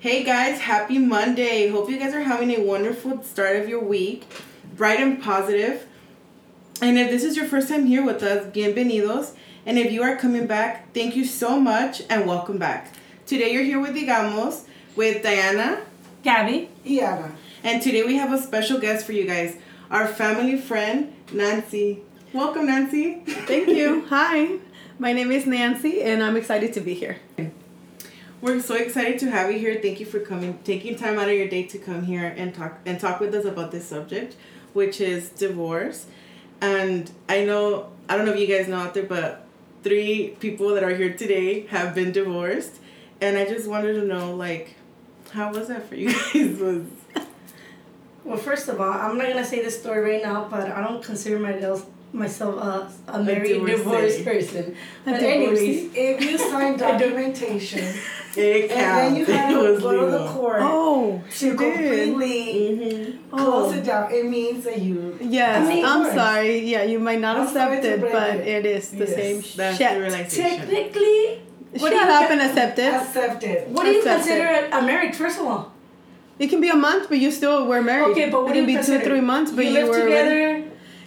Hey guys, happy Monday. Hope you guys are having a wonderful start of your week, bright and positive. And if this is your first time here with us, bienvenidos. And if you are coming back, thank you so much and welcome back. Today you're here with Digamos with Diana, Gabby, y Ana. and today we have a special guest for you guys, our family friend, Nancy. Welcome, Nancy. Thank you. Hi, my name is Nancy, and I'm excited to be here. We're so excited to have you here. Thank you for coming, taking time out of your day to come here and talk and talk with us about this subject, which is divorce. And I know I don't know if you guys know out there, but three people that are here today have been divorced, and I just wanted to know like, how was that for you guys? Was well, first of all, I'm not gonna say this story right now, but I don't consider myself myself a, a married divorcee. divorced person. A But divorcee. anyways, If you sign documentation it and then you had It to was go to the legal. court Oh, to she did. completely Mm-hmm. close Oh. it down, it means that you. Yes, I mean, I'm divorce. sorry. Yeah, you might not I'm accept it, but it. it is the Yes. same That's the shit. realization. technically, what Shut do you up and accept it. Accept it. what do you Accept consider a, a marriage? First of all, It can be a month, but you still were married. okay, but what it do can you be consider? two, three months, but you, you, live were together. already-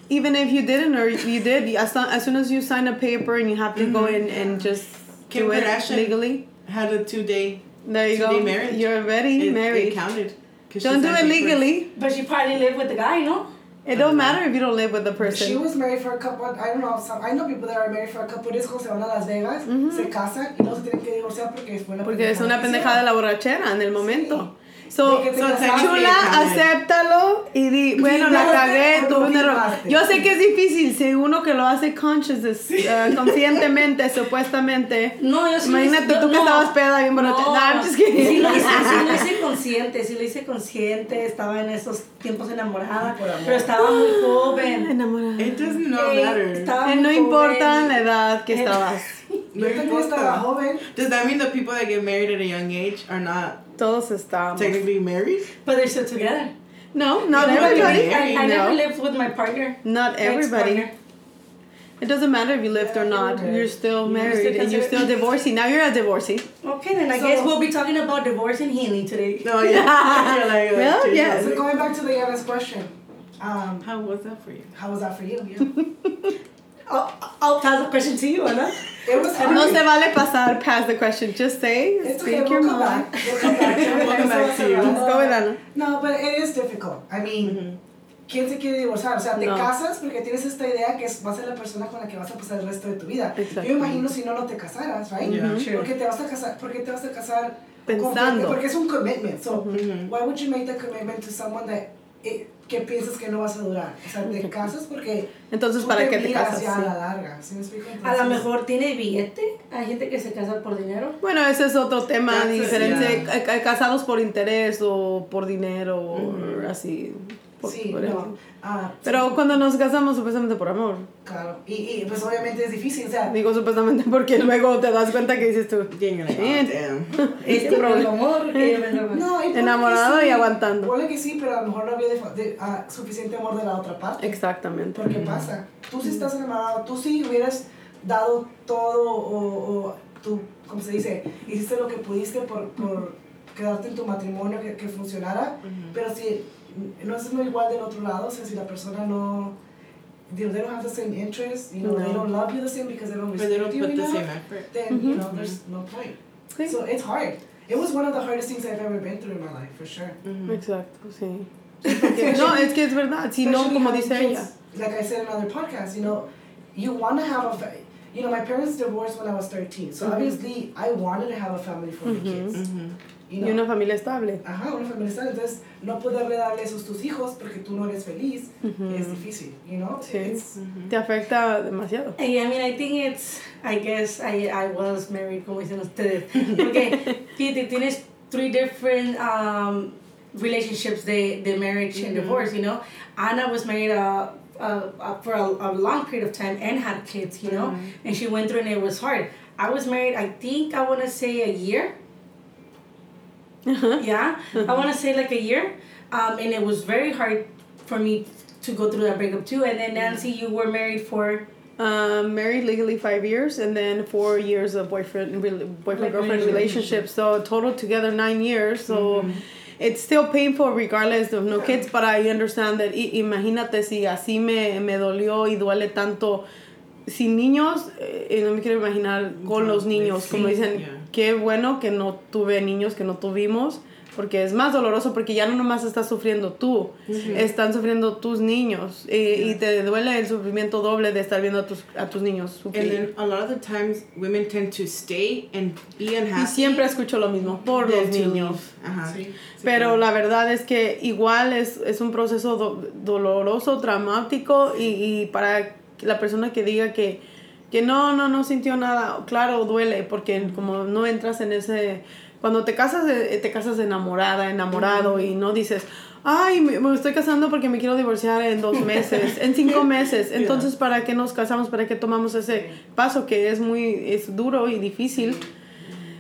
even if you didn't or you did. As, long, as soon as you sign a paper and you have to go in and just Kim do it Kardashian legally, Had a two day. there you Two-day marriage. You're already It, married. it counted. 'cause she Don't do it papers. legally. But she probably lived with the guy, no? It don't matter if you don't live with the person. She was married for a couple. I don't know. Some, I know people that are married for a couple of se van a Las Vegas, mm-hmm. se casan y no se tienen que divorciar porque fue una Porque es una pendejada de la borrachera en el momento. So, De que te So casaste. chula, it counted. acéptalo y di, bueno, la cagué, tuve no un error. firmaste? Yo sé que es difícil, si uno que lo hace conscious, eh, conscientemente, supuestamente. No, yo sí Imagínate hice- tú que no. estabas peda bien. No, No, I'm just kidding. Sí lo, hice, sí lo hice consciente, sí lo hice consciente, estaba en esos tiempos enamorada, Por amor. pero estaba muy joven. Enamorada. It does not Eh, matter. estaba Eh, muy no joven. importa la edad que Eh, estabas. No Yo importa. estaba joven. Does that mean the people that get married at a young age are not Todos estábamos. technically married? But they're still together. No, not You know, everybody. I, I never No, lived with my partner. not everybody. ex-partner. It doesn't matter if you lived or not. you're You're married. still You're married still and you're still divorcing. Now you're a divorcee. Okay, then I So- guess we'll be talking about divorce and healing today. No, yeah. You're like, Well, yeah. So going back to the Diana's question, um, How was that for you? how was that for you? Yeah. I'll, I'll pass the question to you, Anna. It was hard. No se vale pasar past the question. Just say, It's speak okay. your We'll mind. back. We'll come back. Welcome back to you. Let's go with Anna. No, but it is difficult. I mean, ¿quién se quiere divorciar? O sea, te No. casas porque tienes esta idea que es, va a ser la persona con la que vas a pasar el resto de tu vida. Exacto. Yo imagino si no, no te casaras, right? Yeah. Sure. Porque te vas a casar, porque te vas a casar Pensando. Porque es un commitment. So, Mhm. why would you make the commitment to someone that eh, que piensas que no vas a durar? O sea, te casas porque Entonces, ¿para qué te casas? ya a Sí. la larga. ¿Sí me explico? A lo Entonces, mejor tiene billete. Hay gente que se casa por dinero. Bueno, ese es otro tema diferente. Casados por interés o por dinero o así. Por- Sí, por no. Ah, Pero cuando nos casamos, supuestamente por amor. claro. Y, y pues obviamente es difícil. O sea, Digo supuestamente porque luego te das cuenta que dices tú. Sí. oh. Este problema. el amor. No, y Enamorado que y sí, aguantando. Ponle que sí, pero a lo mejor no había de- de- ah, suficiente amor de la otra parte. Exactamente. Porque pasa. Tú sí estás enamorado, tú sí hubieras dado todo o, o tú, como se dice, hiciste lo que pudiste por, por quedarte en tu matrimonio, que, que funcionara, pero si no es lo igual del otro lado, o sea, si la persona no... They don't have the same interest, you know, they don't love you the same because they don't But they respect don't you put the enough, same effort. then, you know, there's no point. Sí. So it's hard. It was one of the hardest things I've ever been through in my life, for sure. Exacto, sí. No, es que es verdad. Si no, como having dice kids, ella. Like I said in other podcasts, you know, you want to have a, fa- you know, my parents divorced when I was 13, so Mhm. obviously I wanted to have a family for my kids. Mhm. You Y know, una familia estable. ajá, una familia estable. Entonces, no poderle darle eso a tus hijos porque tú no eres feliz Ujú. es difícil, you know? Sí. It's- Te afecta demasiado. I I mean, I think it's, I guess I, I was married, como dicen ustedes. Porque fíjate, tienes three different um, relationships, the, the marriage and divorce, you know. Anna was married uh, uh, uh, for a, a long period of time and had kids, you know. And she went through and it was hard. I was married, I think, I want to say a year. Yeah, I want to say like a year. Um, and it was very hard for me to go through that breakup too. And then Nancy, you were married for Um, married legally five years, and then four years of boyfriend boyfriend girlfriend relationship. So total together nine years. So it's still painful regardless of no kids. But I understand that. i- imagínate si así me me dolió y duele tanto sin niños. eh, no me quiero imaginar con los niños. Como dicen, Yeah. Qué bueno que no tuve niños, que no tuvimos. Porque es más doloroso porque ya no nomás estás sufriendo tú, están sufriendo tus niños y, y te duele el sufrimiento doble de estar viendo a tus, a tus niños And sufrir. then a lot of the times women tend to stay and be unhappy. Y siempre escucho lo mismo por los niños. Ajá. Sí. Pero la verdad es que igual es, es un proceso do- doloroso, traumático y, y para la persona que diga que, que no, no, no sintió nada, claro, duele porque como no entras en ese... Cuando te casas, eh, te casas enamorada, enamorado y no dices, ay, me, me estoy casando porque me quiero divorciar en dos meses, en cinco meses. Entonces, ¿para qué nos casamos? ¿Para qué tomamos ese paso que es muy es duro y difícil?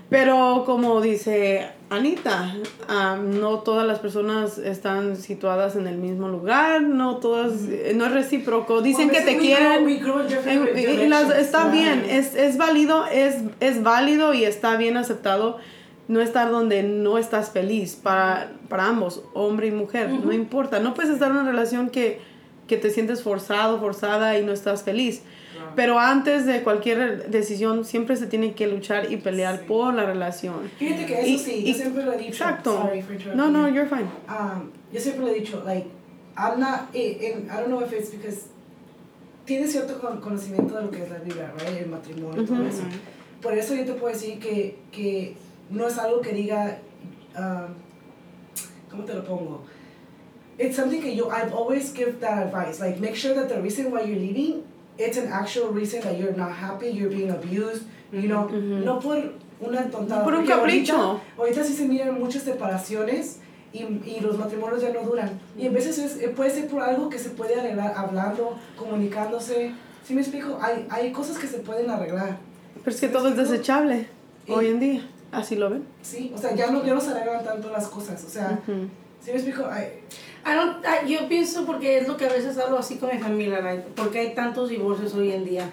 Pero como dice Anita, am, no todas las personas están situadas en el mismo lugar, no todas, eh, no es recíproco. Dicen que te quieren. está bien, es, es válido, es, es válido y está bien aceptado no estar donde no estás feliz para, para ambos, hombre y mujer, no importa. No puedes estar en una relación que, que te sientes forzado, forzada y no estás feliz. Pero antes de cualquier decisión siempre se tiene que luchar y pelear por la relación. Fíjate que eso Y- sí, y- yo siempre lo he dicho. Exacto. Sorry for No, no, you. you're fine. um, yo siempre lo he dicho, like, I'm not, eh, and I don't know if it's because tienes cierto con- conocimiento de lo que es la Biblia, right? El matrimonio y todo Ujú. eso. Por eso yo te puedo decir que, que no es algo que diga, um, ¿cómo te lo pongo? It's something que yo, I've always give that advice, like, make sure that the reason why you're leaving, it's an actual reason that you're not happy, you're being abused, you know, Ujú. no por una tontada. Por un capricho. Ahorita, ahorita sí se miran muchas separaciones y, y los matrimonios ya no duran. Y a veces es, eh, puede ser por algo que se puede arreglar hablando, comunicándose. ¿Sí me explico? Hay, hay cosas que se pueden arreglar. Pero es que todo es desechable Y- hoy en día. Así lo ven. Sí, o sea, ya no, ya no se arreglan tanto las cosas. O sea. ¿sí me explico? I don't, I- yo pienso porque es lo que a veces hablo así con mi familia, porque hay tantos divorcios hoy en día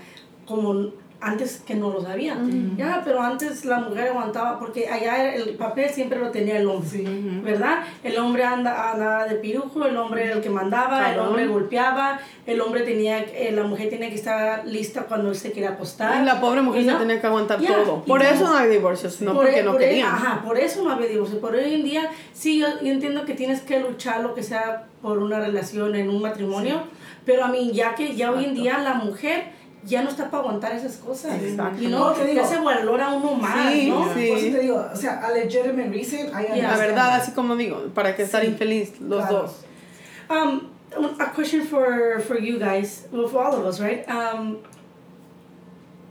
como antes que no los había. Ya, pero antes la mujer aguantaba porque allá el papel siempre lo tenía el hombre, Sí. ¿verdad? El hombre anda, andaba de pirujo, el hombre era el que mandaba, el hombre golpeaba, el hombre tenía, eh, la mujer tenía que estar lista cuando él se quería acostar. Y la pobre mujer Y se no- tenía que aguantar todo. Por eso no hay divorcios, no Por porque no por e- querían. Ajá, por eso no había divorcio. Por hoy en día, sí, yo, yo entiendo que tienes que luchar lo que sea por una relación en un matrimonio, pero a mí, ya que ya hoy en día la mujer ya no está para aguantar esas cosas. Exacto. Y no, te digo. ya se valora uno más, Sí, ¿no? sí. Por eso te digo, o sea, a legitimate reason, I Yeah. La verdad, así como digo, para que estar Sí. infeliz los Claro. dos. Um, a question for for you guys, well, for all of us, right? Um,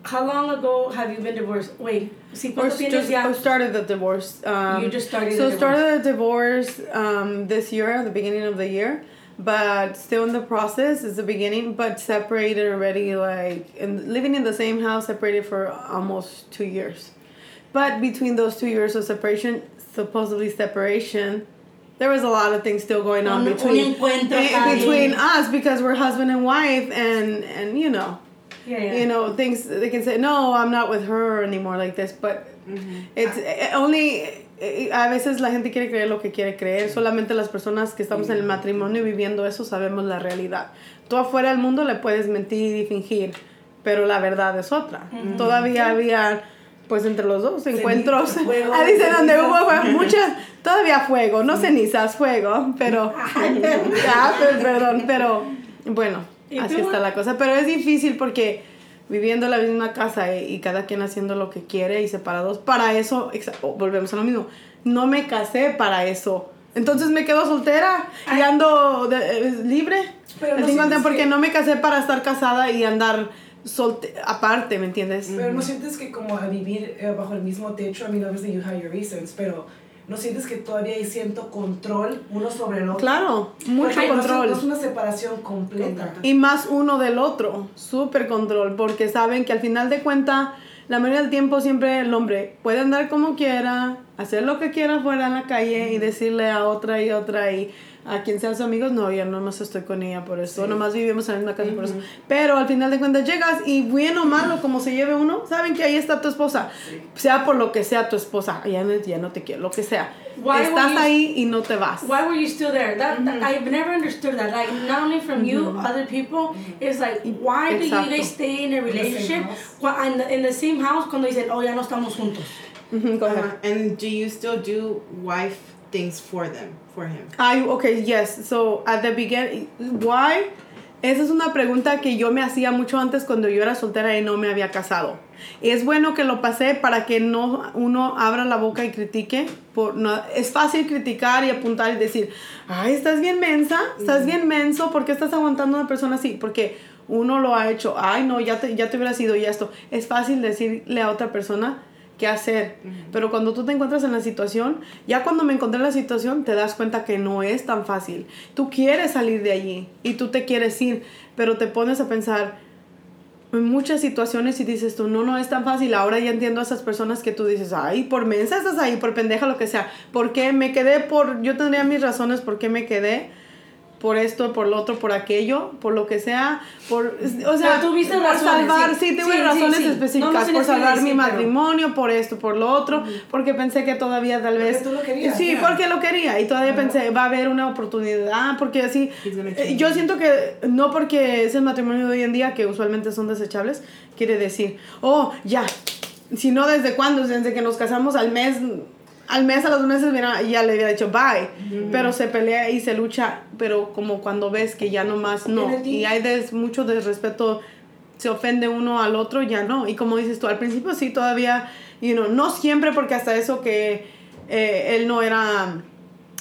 how long ago have you been divorced? Wait, si Or just ya? or started the divorce. Um, You just started So the started the divorce um, this year, at the beginning of the year, but still in the process. It's the beginning, but separated already, like and living in the same house, separated for almost two years. But between those two years of separation, supposedly separation, there was a lot of things still going on Un- un between eh, between us because we're husband and wife, and and you know Yeah, yeah. you know things they can say no i'm not with her anymore like this but it's eh, only eh, a veces la gente quiere creer lo que quiere creer. Solamente las personas que estamos en el matrimonio y viviendo eso sabemos la realidad. Tú afuera del mundo le puedes mentir y fingir pero la verdad es otra. Todavía había pues entre los dos encuentros. fuego, ah dice donde hubo muchas todavía fuego. No cenizas fuego pero ya pero- perdón pero bueno. ¿Y así tú? está la cosa pero es difícil porque viviendo en la misma casa y, y cada quien haciendo lo que quiere y separados para eso oh, volvemos a lo mismo no me casé para eso. Entonces me quedo soltera y ando de- eh, libre. Pero no 50 sientes porque que- no me casé para estar casada y andar solte aparte me entiendes Pero no sientes que como a vivir eh, bajo el mismo techo, I mean, obviously you have your reasons, pero no sientes que todavía hay cierto control uno sobre el otro. claro mucho Porque control No es una separación completa. y más uno del otro, súper control, porque saben que al final de cuenta, la mayoría del tiempo siempre el hombre puede andar como quiera, hacer lo que quiera fuera en la calle y decirle a otra y otra y a quien sean sus amigos, no, yo nomás estoy con ella por eso, nomás vivimos en la misma casa por eso. Pero al final de cuentas llegas y bueno o malo, como se lleve uno, saben que ahí está tu esposa, sea por lo que sea tu esposa, ya no, ya no te quiero, lo que sea. Why Estás were you- ahí y no te vas. Why were you still there? That, that- I've never understood that. Like not only from you, other people. It's like why do you Exacto. guys stay in a relationship in the, in the same house cuando dicen oh ya no estamos juntos? Go ahead. And do you still do wife things for them, for him? I, okay, yes. So, at the beginning, why? Esa es una pregunta que yo me hacía mucho antes cuando yo era soltera y no me había casado. Es bueno que lo pasé para que no uno abra la boca y critique. Por, no, es fácil criticar y apuntar y decir, ay, estás bien mensa, estás bien menso, ¿por qué estás aguantando a una persona así? Porque uno lo ha hecho, ay, no, ya te, ya te hubiera sido y esto. Es fácil decirle a otra persona qué hacer. Pero cuando tú te encuentras en la situación, ya cuando me encontré en la situación, te das cuenta que no es tan fácil. Tú quieres salir de allí y tú te quieres ir, pero te pones a pensar en muchas situaciones y dices tú, no, no es tan fácil. Ahora ya entiendo a esas personas que tú dices, ay, por mensa estás ahí, por pendeja, lo que sea. ¿Por qué me quedé por, yo tendría mis razones por qué me quedé? Por esto, por lo otro, por aquello, por lo que sea, por, o sea, tuviste por razones, salvar, sí. sí, tuve Sí, razones sí. No específicas, por salvar mi pero- matrimonio, por esto, por lo otro, porque pensé que todavía tal Porque vez... tú lo querías, Sí, porque lo quería y todavía pensé, va a haber una oportunidad, porque así, eh, yo siento que no porque es el matrimonio de hoy en día, que usualmente son desechables, quiere decir, oh, ya, si no, ¿desde cuándo? Desde que nos casamos al mes, al mes, a los meses, mira, ya le había dicho bye, pero se pelea y se lucha, pero como cuando ves que ya nomás no, y hay des- mucho desrespeto, se ofende uno al otro, ya no, y como dices tú, al principio sí, todavía, you know, no siempre, porque hasta eso que eh, él no era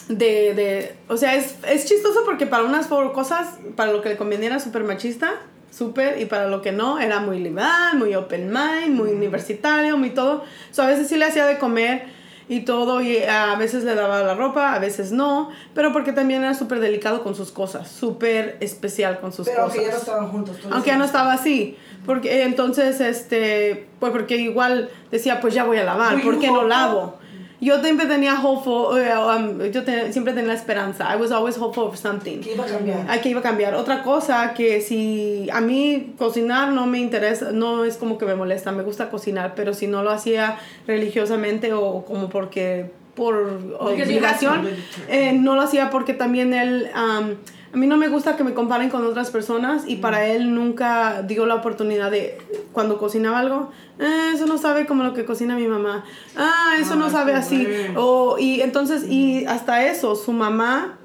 de, de o sea, es, es chistoso porque para unas cosas, para lo que le convenía era súper machista, súper, y para lo que no, era muy liberal, muy open mind, muy universitario, muy todo. So, a veces sí le hacía de comer y todo, y a veces le daba la ropa, a veces no, pero porque también era súper delicado con sus cosas, súper especial con sus Pero cosas. aunque ya no estaban juntos. Aunque ya no estaba así. Porque entonces, este, pues porque igual decía, pues ya voy a lavar, ¿por qué no lavo? Yo siempre tenía hopeful, eh, um, yo te- siempre tenía esperanza. I was always hopeful of something. Que iba a cambiar. Que iba a cambiar. Otra cosa que si a mí cocinar no me interesa, no es como que me molesta, me gusta cocinar, pero si no lo hacía religiosamente o como porque por obligación, eh, no lo hacía porque también él, am, a mí no me gusta que me comparen con otras personas y para él nunca dio la oportunidad de, cuando cocinaba algo, "Eh, eso no sabe como lo que cocina mi mamá, ah, eso no Ah, sabe así, o, y entonces, y hasta eso, su mamá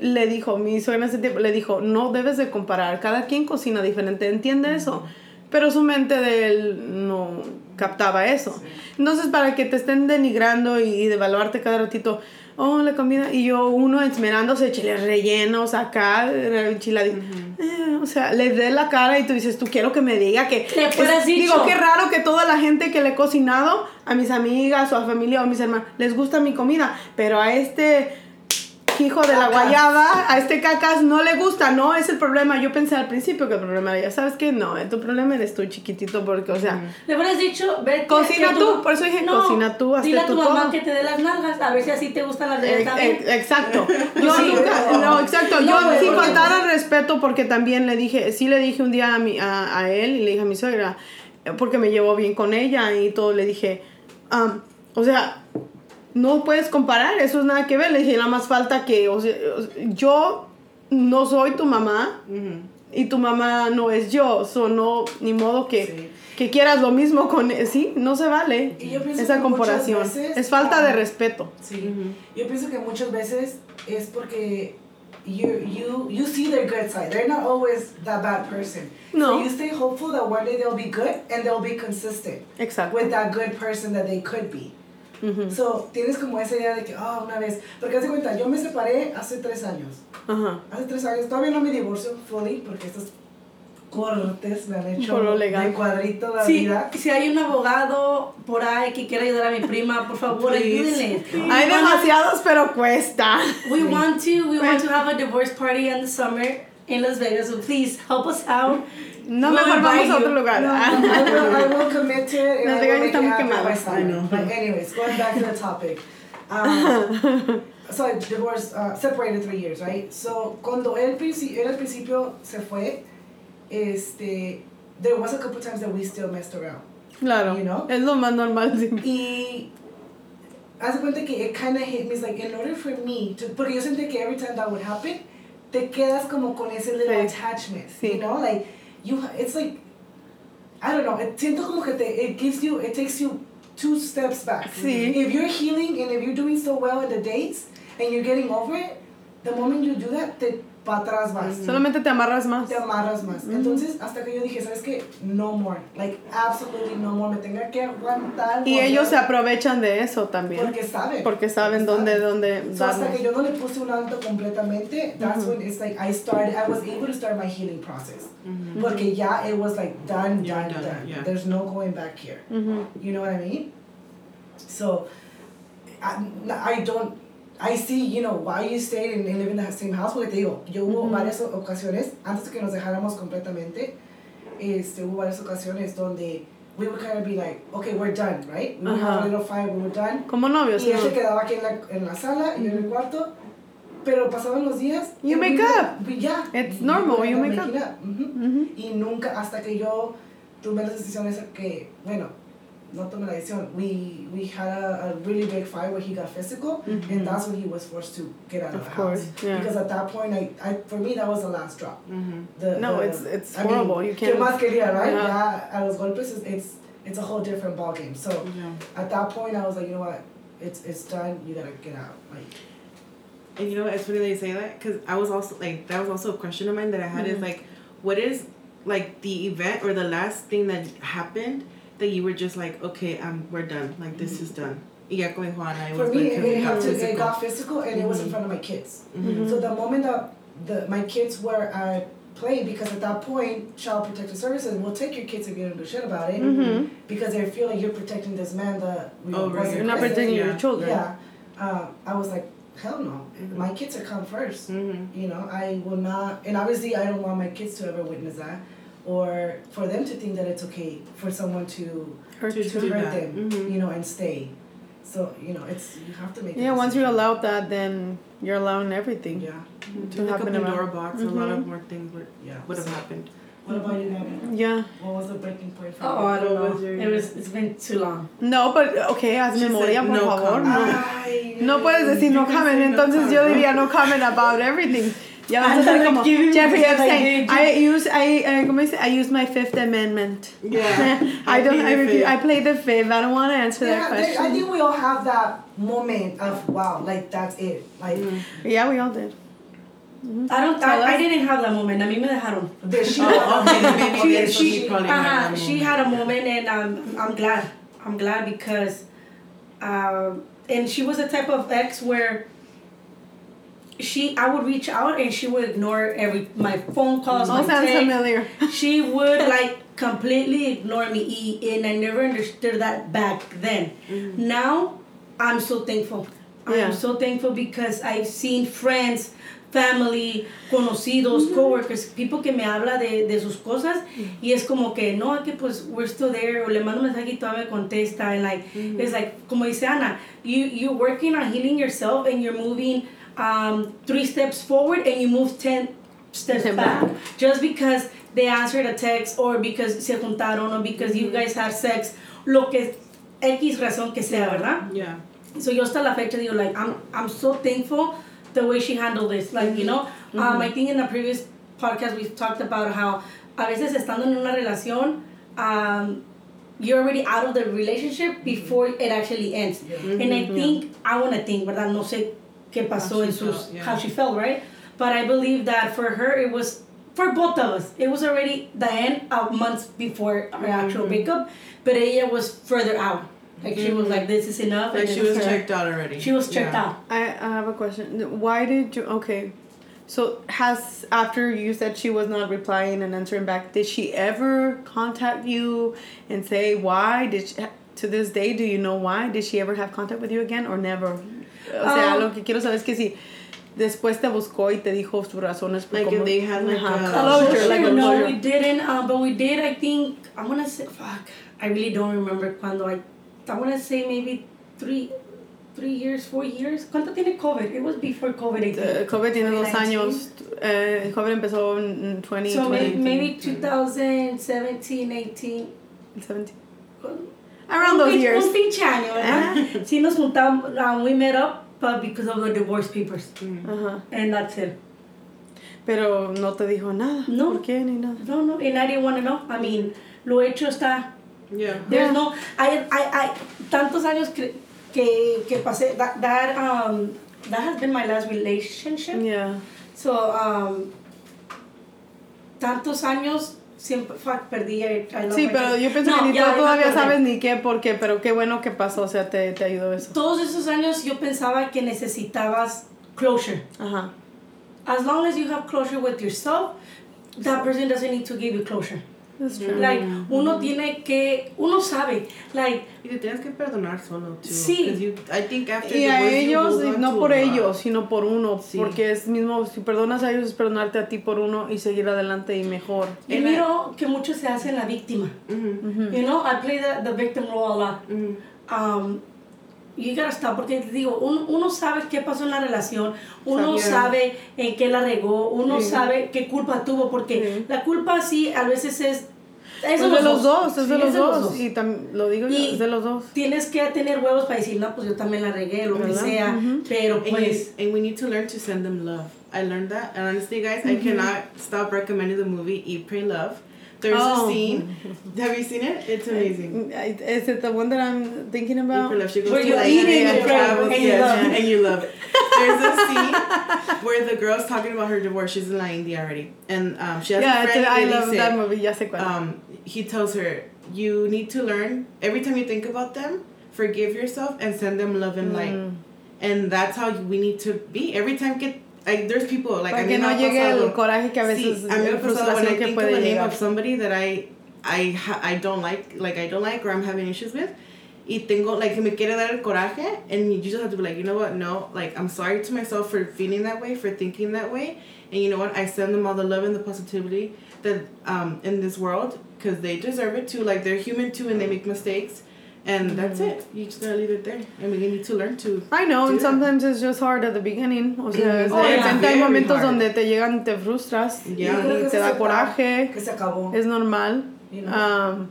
le dijo, mi suegra ese tiempo le dijo, no debes de comparar, cada quien cocina diferente, entiende eso, pero su mente de él no captaba eso. Entonces, para que te estén denigrando y, y devaluarte cada ratito, oh, la comida, y yo uno esmerándose, chiles rellenos acá, enchiladito, eh, o sea, le dé la cara y tú dices, tú quiero que me diga que... Es-. Digo, qué raro que toda la gente que le he cocinado, a mis amigas o a familia o a mis hermanos, les gusta mi comida, pero a este hijo de la guayaba, a este cacas no le gusta, no es el problema. Yo pensé al principio que el problema era, sabes que no, eh, tu problema eres tú chiquitito, porque, o sea, Le hubieras dicho, vete. Cocina tú, por eso dije, cocina tú, hazte Dile a tu mamá todo. que te dé las nalgas, a ver si así te gustan las de él eh, eh, exacto. Yo Sí, nunca, no. no, exacto. No, yo pero sin faltar al respeto, porque también le dije, sí le dije un día a, mi, a, a él y le dije a mi suegra, porque me llevó bien con ella y todo, le dije, "Am, o sea, no puedes comparar, eso es nada que ver. Le dije, nada más falta que, o sea, yo no soy tu mamá y tu mamá no es yo, so no, ni modo que, Sí. que quieras lo mismo con, sí, no se vale Y yo pienso esa comparación. veces, es falta de respeto. Sí. Yo pienso que muchas veces es porque you, you, you see their good side. They're not always that bad person. No. So you stay hopeful that one day they'll be good and they'll be consistent Exacto. with that good person that they could be. Ujú. So, tienes como esa idea de que, ah, una vez. Porque haz de cuenta, yo me separé hace tres años. Ajá. Hace tres años, todavía no me divorcio fully porque estos cortes me han hecho Por lo legal. de cuadrito la Sí, vida. si hay un abogado por ahí que quiera ayudar a mi prima, por favor, ayúdenle. Hay demasiados, pero cuesta. We want to, we want to have a divorce party in the summer in Las Vegas, so please help us out. No, We'll mejor vamos a otro lugar. No, I will, I will commit to it. happen quemado. by summer. I know. But anyways, going back to the topic. Um, so I divorced, uh, separated three years, right? So cuando él, princi- él al principio se fue, este, there was a couple times that we still messed around. Claro. You know? Es lo más normal. sí. Y hace cuenta que it kind of hit me, it's like, in order for me to, porque yo sentí que every time that would happen, te quedas como con ese little Sí. attachment, Sí. you know, like, you, it's like, I don't know, it, siento como que te, it gives you, it takes you two steps back. Sí. If you're healing and if you're doing so well in the dates and you're getting over it, the moment you do that, te pa atrás vas. Solamente te amarras más. Te amarras más. Entonces, hasta que yo dije, ¿sabes qué? No more. Like, absolutely no more. Me tenga que aguantar. Y ellos se aprovechan de eso también. Porque saben. Porque saben dónde, dónde So, hasta que yo no le puse un alto completamente, that's when it's like I started, I was able to start my healing process. Porque ya it was like done, done, done, done. yeah. There's no going back here. You know what I mean? So, I, I don't, I see, you know, why you stayed and, and live in the same house, porque te digo, yo hubo varias ocasiones, antes de que nos dejáramos completamente, este, hubo varias ocasiones donde we would kind of be like, okay, we're done, right? We would have Ajá. a little fight, we were done. Como novios. Y él se quedaba aquí en la, en la sala, y yo en el cuarto, pero pasaban los días. You we make would- up. we- yeah. It's we normal, you make up. Ujú. Ujú. Y nunca, hasta que yo tuve las decisiones que, bueno, no tomé la. We, we had a, a really big fight where he got physical, and that's when he was forced to get out of, Of the course, house. yeah. Because at that point, I, I, for me, that was the last drop. Mm-hmm. The, No, the- it's- it's I mean, horrible, you can't- más quería, right? Yeah. Ya, a los golpes, it's, it's, it's a whole different ballgame. So, Yeah. at that point, I was like, you know what? It's, it's done. You gotta get out. Like, And you know, it's funny that you say that because I was also like that was also a question of mine that I had Mm-hmm. is like, what is like the event or the last thing that happened that you were just like, okay, um, we're done. Like this is done. Y ya con Juana, Mm-hmm. for was me, like, it, 'cause it, got to, it physical. got physical, and it was in Mhm. front of my kids. Mhm. So the moment that the my kids were at play, because at that point, Child Protective Services will take your kids if you don't do shit about it, Mhm. because they feel like you're protecting this man that you know, Oh, right. wasn't You're not present. protecting your children. Yeah, uh, I was like, hell no, my kids are come 1st Mhm. You know, I will not, and obviously, I don't want my kids to ever witness that, or for them to think that it's okay for someone to Hurt To- you. to do hurt that. them, Mhm. you know, and stay. So you know, it's you have to make. Yeah, once you allow that, then you're allowing everything Yeah, to like a happen Pandora around. box, a lot of more things would yeah. would have So, happened. What about you, Gabby? Yeah. What was the breaking point for Oh, I don't know. It was. It's been too long. No, but okay, haz She memoria, por no favor. comment. No. Ay, No puedes decir no comment, say no entonces yo comment. diría no comment about everything. Ya vas a I'm ser not como giving Jeffrey I Epstein. did. I use I uh, ¿cómo dice? I use my Fifth Amendment. Yeah. I don't. I, plead the repeat, fifth. I play the fifth. I don't want to answer that Yeah, there, question. I think we all have that moment of wow, like that's it. Like yeah, we all did. I don't. I, I didn't have that moment. A mí me dejaron. there she Oh, okay, then She- so she- she probably Uh, had that she had a moment, and um, I'm glad. I'm glad because, um, and she was a type of ex where. She, I would reach out and she would ignore every my phone calls, All sounds texts. familiar. She would like completely ignore me, and I never understood that back then. Mm-hmm. Now, I'm so thankful. Yeah. I'm so thankful because I've seen friends, family, conocidos, mm-hmm. coworkers, people que me habla de, de sus cosas mm-hmm. y es como que no, es que pues we're still there o le mando un mensaje y todavía me contesta and like it's like como dice Ana, you you're working on healing yourself and you're moving um, three steps forward and you move ten steps Step back. back. just because they answered a text or because se juntaron or because you guys had sex, lo que X razón que sea, ¿verdad? Yeah. So yo hasta la fecha digo, like, I'm, I'm so thankful the way she handled this. Like, you know, um, I think in the previous podcast we talked about how a veces estando en una relación, um, you're already out of the relationship before it actually ends. And I think, I want to think, ¿verdad? No sé qué pasó How en she sus, felt, yeah. how she felt, right? But I believe that for her, it was, for both of us, it was already the end of months before our mm-hmm. actual breakup, but ella was further out. Like, she was like, mm-hmm. this is enough. Like and she was is her. checked out already. She was checked Yeah. out. I, I have a question. Why did you? Okay, so has after you said she was not replying and answering back, did she ever contact you and say why? Did she, to this day do you know why? Did she ever have contact with you again or never? O sea, Um, lo que quiero saber es que si después te buscó y te dijo sus razones por Like cómo- they had like a- like a no, we didn't. Um, but we did. I think I wanna say. Fuck. I really don't remember cuando. I I wanna say maybe three, three years, four years. ¿Cuánto tiene COVID? It was before COVID. I think. Eh, COVID tiene dos 2019. años. Eh, COVID empezó en 20, So maybe, 20, maybe 2017, 18. 17. Around un those years. Un pinche año, ¿verdad? sí nos juntamos, um, we met up, but because of the divorce papers. Ajá. And that's it. Pero no te dijo nada. No. ¿Por qué? Ni nada. No, no, and I didn't want to know. I mean, lo hecho está. Yeah. There's Yeah. no, I, I, I, tantos años que, que, que pasé, that, that, um, that has been my last relationship. Yeah. So, um, tantos años, siempre, fuck, perdí. Love Sí, pero yo pienso No, que ni tú todavía sabes ni qué, por qué, pero qué bueno que pasó, o sea, te, te ayudó eso. Todos esos años yo pensaba que necesitabas closure. Ajá. As long as you have closure with yourself, that person doesn't need to give you closure. That's true. Like, uno tiene que, uno sabe, like, Y te tienes que perdonar solo, too. Sí. you, I think after Y a ellos, y no por ellos, sino por uno, Sí. porque es mismo, si perdonas a ellos es perdonarte a ti por uno y seguir adelante y mejor. yo And I- miro que mucho se hace en la víctima. Mhm. You know, I play the, the victim role a lot. Mhm. Um, you gotta stop, porque te digo, uno, uno sabe qué pasó en la relación, uno Sabía. sabe en qué la regó, uno Sí. sabe qué culpa tuvo, porque Sí. la culpa sí a veces es... Es Es de los dos, es de los dos. Y tam- lo digo yo, es de los dos. Tienes que tener huevos para decir, no, pues yo también la regué, lo que ¿Verdad? sea, Ujú. pero And, pues... you, and we need to learn to send them love. I learned that, and honestly, guys, I cannot stop recommending the movie Eat, Pray, Love. There's Oh. a scene. Have you seen it? It's amazing. Is it the one that I'm thinking about? Pray, Love. She goes Where you're like eating and and travels, and you yes, love. and you love it. There's a scene where the girl's talking about her divorce. She's in La India already, and um, she has Yeah, a friend. a- I love that movie, cuál. um, he tells her, you need to learn every time you think about them, forgive yourself and send them love and light. Mm. And that's how we need to be. Every time que like there's people like Para a que mí me no llegue pasado- el coraje que a veces, Sí, a mí me ha pasado when I que think of the name of somebody that I I ha- I don't like like I don't like or I'm having issues with. Y tengo like que me quiere dar el coraje and you just have to be like, you know what? No, like I'm sorry to myself for feeling that way, for thinking that way. And you know what? I send them all the love and the positivity that um in this world because they deserve it too. Like they're human too and they make mistakes. And that's it. You just gotta leave it there. And we need to learn to I know, and that. sometimes it's just hard at the beginning. O sea, Mhm. es- Oh, de yeah. repente hay Very momentos hard. donde te llegan y te frustras Yeah. Yo creo y que te se da sepa coraje. Que se acabó. Es normal. You know? Um,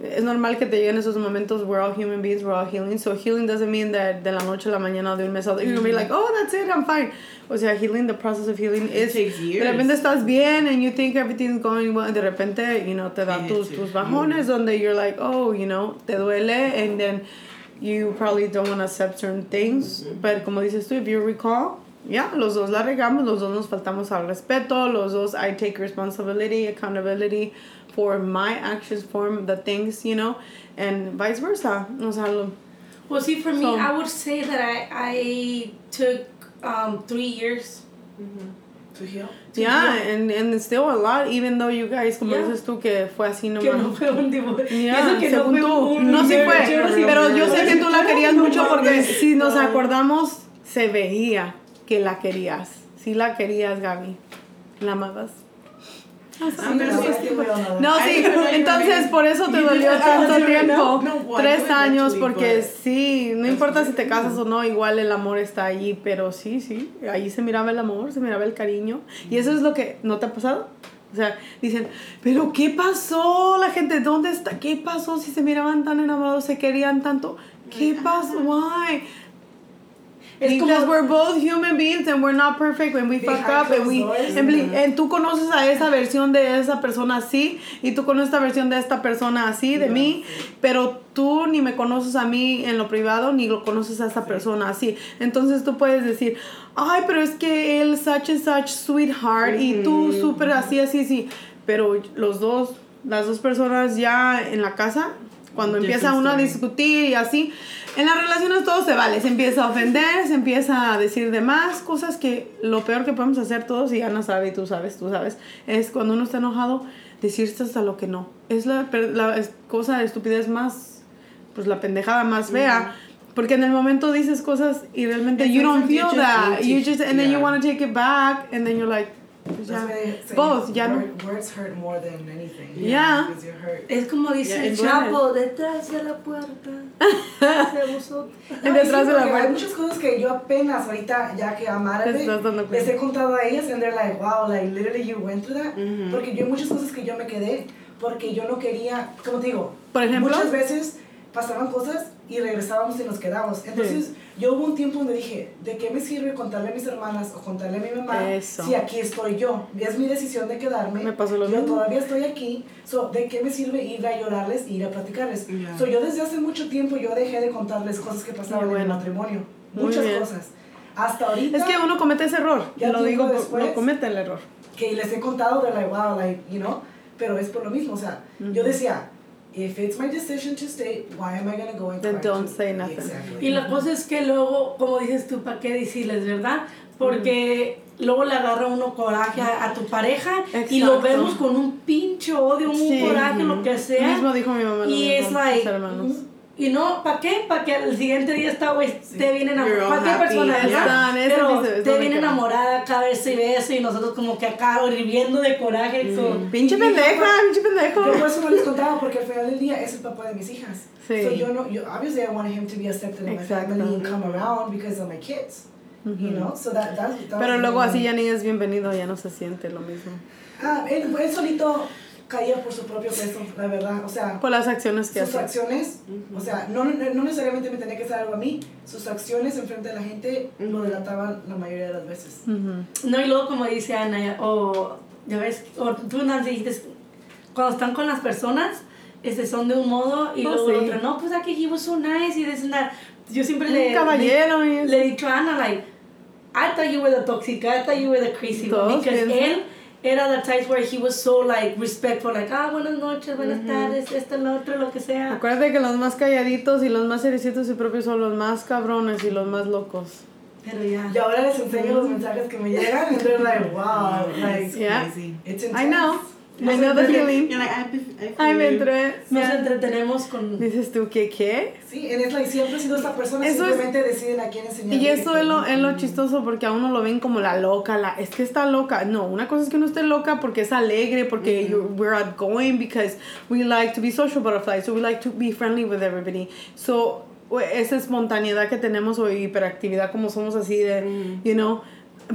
es normal que te lleguen esos momentos. We're all human beings, we're all healing. So healing doesn't mean that de la noche a la mañana o de un mes a otro, you're gonna be like, oh, that's it, I'm fine. O sea, healing, the process of healing is... De repente estás bien and you think everything's going well. De repente, you know, te da tus, tus bajones donde you're like, oh, you know, te duele and then you probably don't want to accept certain things. But como dices tú, if you recall, yeah, los dos la regamos, los dos nos faltamos al respeto, los dos I take responsibility, accountability for my actions, for the things, you know, and vice versa. O sea, lo- Well, see, for me, So- I would say that I, I took um, three years. To heal. to yeah, heal. and, and it's still a lot, even though you guys, como Yeah. dices tú, que fue así Que no nomás. fue un divorcio. Ya, Eso que no según fue tú. un No, sí fue. yo no sé- Pero yo sé que tú la querías No mucho porque si nos No. acordamos, se veía que la querías. Sí la querías, Gaby. La amabas. Ah, pero no, sí, entonces por eso te dolió tanto know. tiempo. Tres años, porque but- sí, no importa si te casas o no, igual el amor está allí, pero sí, sí, ahí se miraba el amor, se miraba el cariño. Y eso es lo que, ¿no te ha pasado? O sea, dicen, pero ¿qué pasó? La gente, ¿dónde está? ¿Qué pasó si se miraban tan enamorados, se querían tanto? ¿Qué pasó? Why? Es Because como- we're both human beings and we're not perfect when we fuck up and we and and tú conoces a esa versión de esa persona así y tú conoces esta versión de esta persona así de mí, pero tú ni me conoces a mí en lo privado ni lo conoces a esa persona así. Entonces tú puedes decir, "Ay, pero es que él such and such sweetheart y tú súper así así así." Pero los dos las dos personas ya en la casa cuando empieza uno a discutir y así. En las relaciones todo se vale, se empieza a ofender, se empieza a decir de más cosas que lo peor que podemos hacer todos, y Ana sabe y tú sabes, tú sabes, es cuando uno está enojado, decirse hasta lo que no. Es la, la es- cosa de estupidez más, pues la pendejada más fea, Porque en el momento dices cosas y realmente It's you don't feel that. You just and then you yeah. want to take it back and then you're like, ya. they say Both, ya no. word- Words hurt more than anything. Yeah. Hurt. Es como dice Ya, el es Chapo, detrás de la puerta. Y detrás de la porque Hay puerta. muchas cosas que yo apenas ahorita, ya que dando les he contado a ellas and they're like, wow, like literally you went through that. Ujú. Porque yo hay muchas cosas que yo me quedé porque yo no quería, como te digo, Por ejemplo. muchas veces pasaban cosas y regresábamos y nos quedamos. Entonces, yo hubo un tiempo donde dije, ¿de qué me sirve contarle a mis hermanas o contarle a mi mamá Eso. si aquí estoy yo? Es mi decisión de quedarme. Me pasó lo yo mismo. todavía estoy aquí. So, ¿De qué me sirve ir a llorarles e ir a platicarles? Ya. So, yo desde hace mucho tiempo yo dejé de contarles cosas que pasaban Qué en mi bueno. matrimonio. Muy Muchas bien. cosas. Hasta ahorita Es que uno comete ese error. Ya lo digo, después. lo comete el error. que les he contado de like, wow, like, you know, pero es por lo mismo, o sea, yo decía, if it's my decision to stay, why am I gonna go and Then cry don't to- say nothing. Exactly. Y la cosa es que luego, como dices tú, ¿para qué decirles, verdad? Porque luego le agarra uno coraje a, a tu pareja y lo Exacto. vemos con un pinche odio, un Sí. coraje, lo que sea. Mismo dijo mi mamá. y es like. Y no, ¿para qué? Para que al siguiente día está, güey, viene You're enamorada. Cualquier persona, ¿verdad? Eso Pero viene queda. enamorada cada vez y beso y nosotros como que acá hirviendo de coraje. so- Pinche pendeja, pinche pendejo. Yo por eso no les contaba, porque al final del día es el papá de mis hijas. Sí. So yo no, yo, obviously I wanted him to be accepted in my family and come around because of my kids. You know, so that, that, that Pero luego así ya ni es bienvenido, ya no se siente lo mismo. Ah, él, él solito caía por su propio peso, la verdad. O sea, Por las acciones que sus hace. acciones, o sea, no, no no necesariamente me tenía que hacer algo a mí, sus acciones enfrente de la gente lo delataban la mayoría de las veces. Ujú. No, y luego como dice Ana, o ya ves, o tú Nancy dijiste, cuando están con las personas, este, son de un modo y Oh, luego el sí. otro, no, pues aquí he was so nice y this and that. Yo siempre le, caballero. le, le he dicho a Ana, like, I thought you were the toxic, I thought you were the crazy Because él era the type where he was so, like, respectful, like, ah, buenas noches, buenas tardes, esto, lo otro, lo que sea. Acuérdate que los más calladitos y los más sericitos y propios son los más cabrones y los más locos. Pero ya. Y ahora les enseño los mensajes que me llegan and they're like, wow, like, Yeah. Crazy. it's intense. I know. I know the feeling. You're like, I, I feel Ay, me entré. Nos Ya. entretenemos con... Dices tú, ¿qué qué? Sí, en es like, siempre he sido esta persona, Eso es- simplemente deciden a quién enseñar. Y eso es lo, es lo chistoso porque a uno lo ven como la loca, la, es que está loca. No, una cosa es que uno esté loca porque es alegre, porque you- we're outgoing, because we like to be social butterflies, so we like to be friendly with everybody. So, esa espontaneidad que tenemos o hiperactividad como somos así de, you know,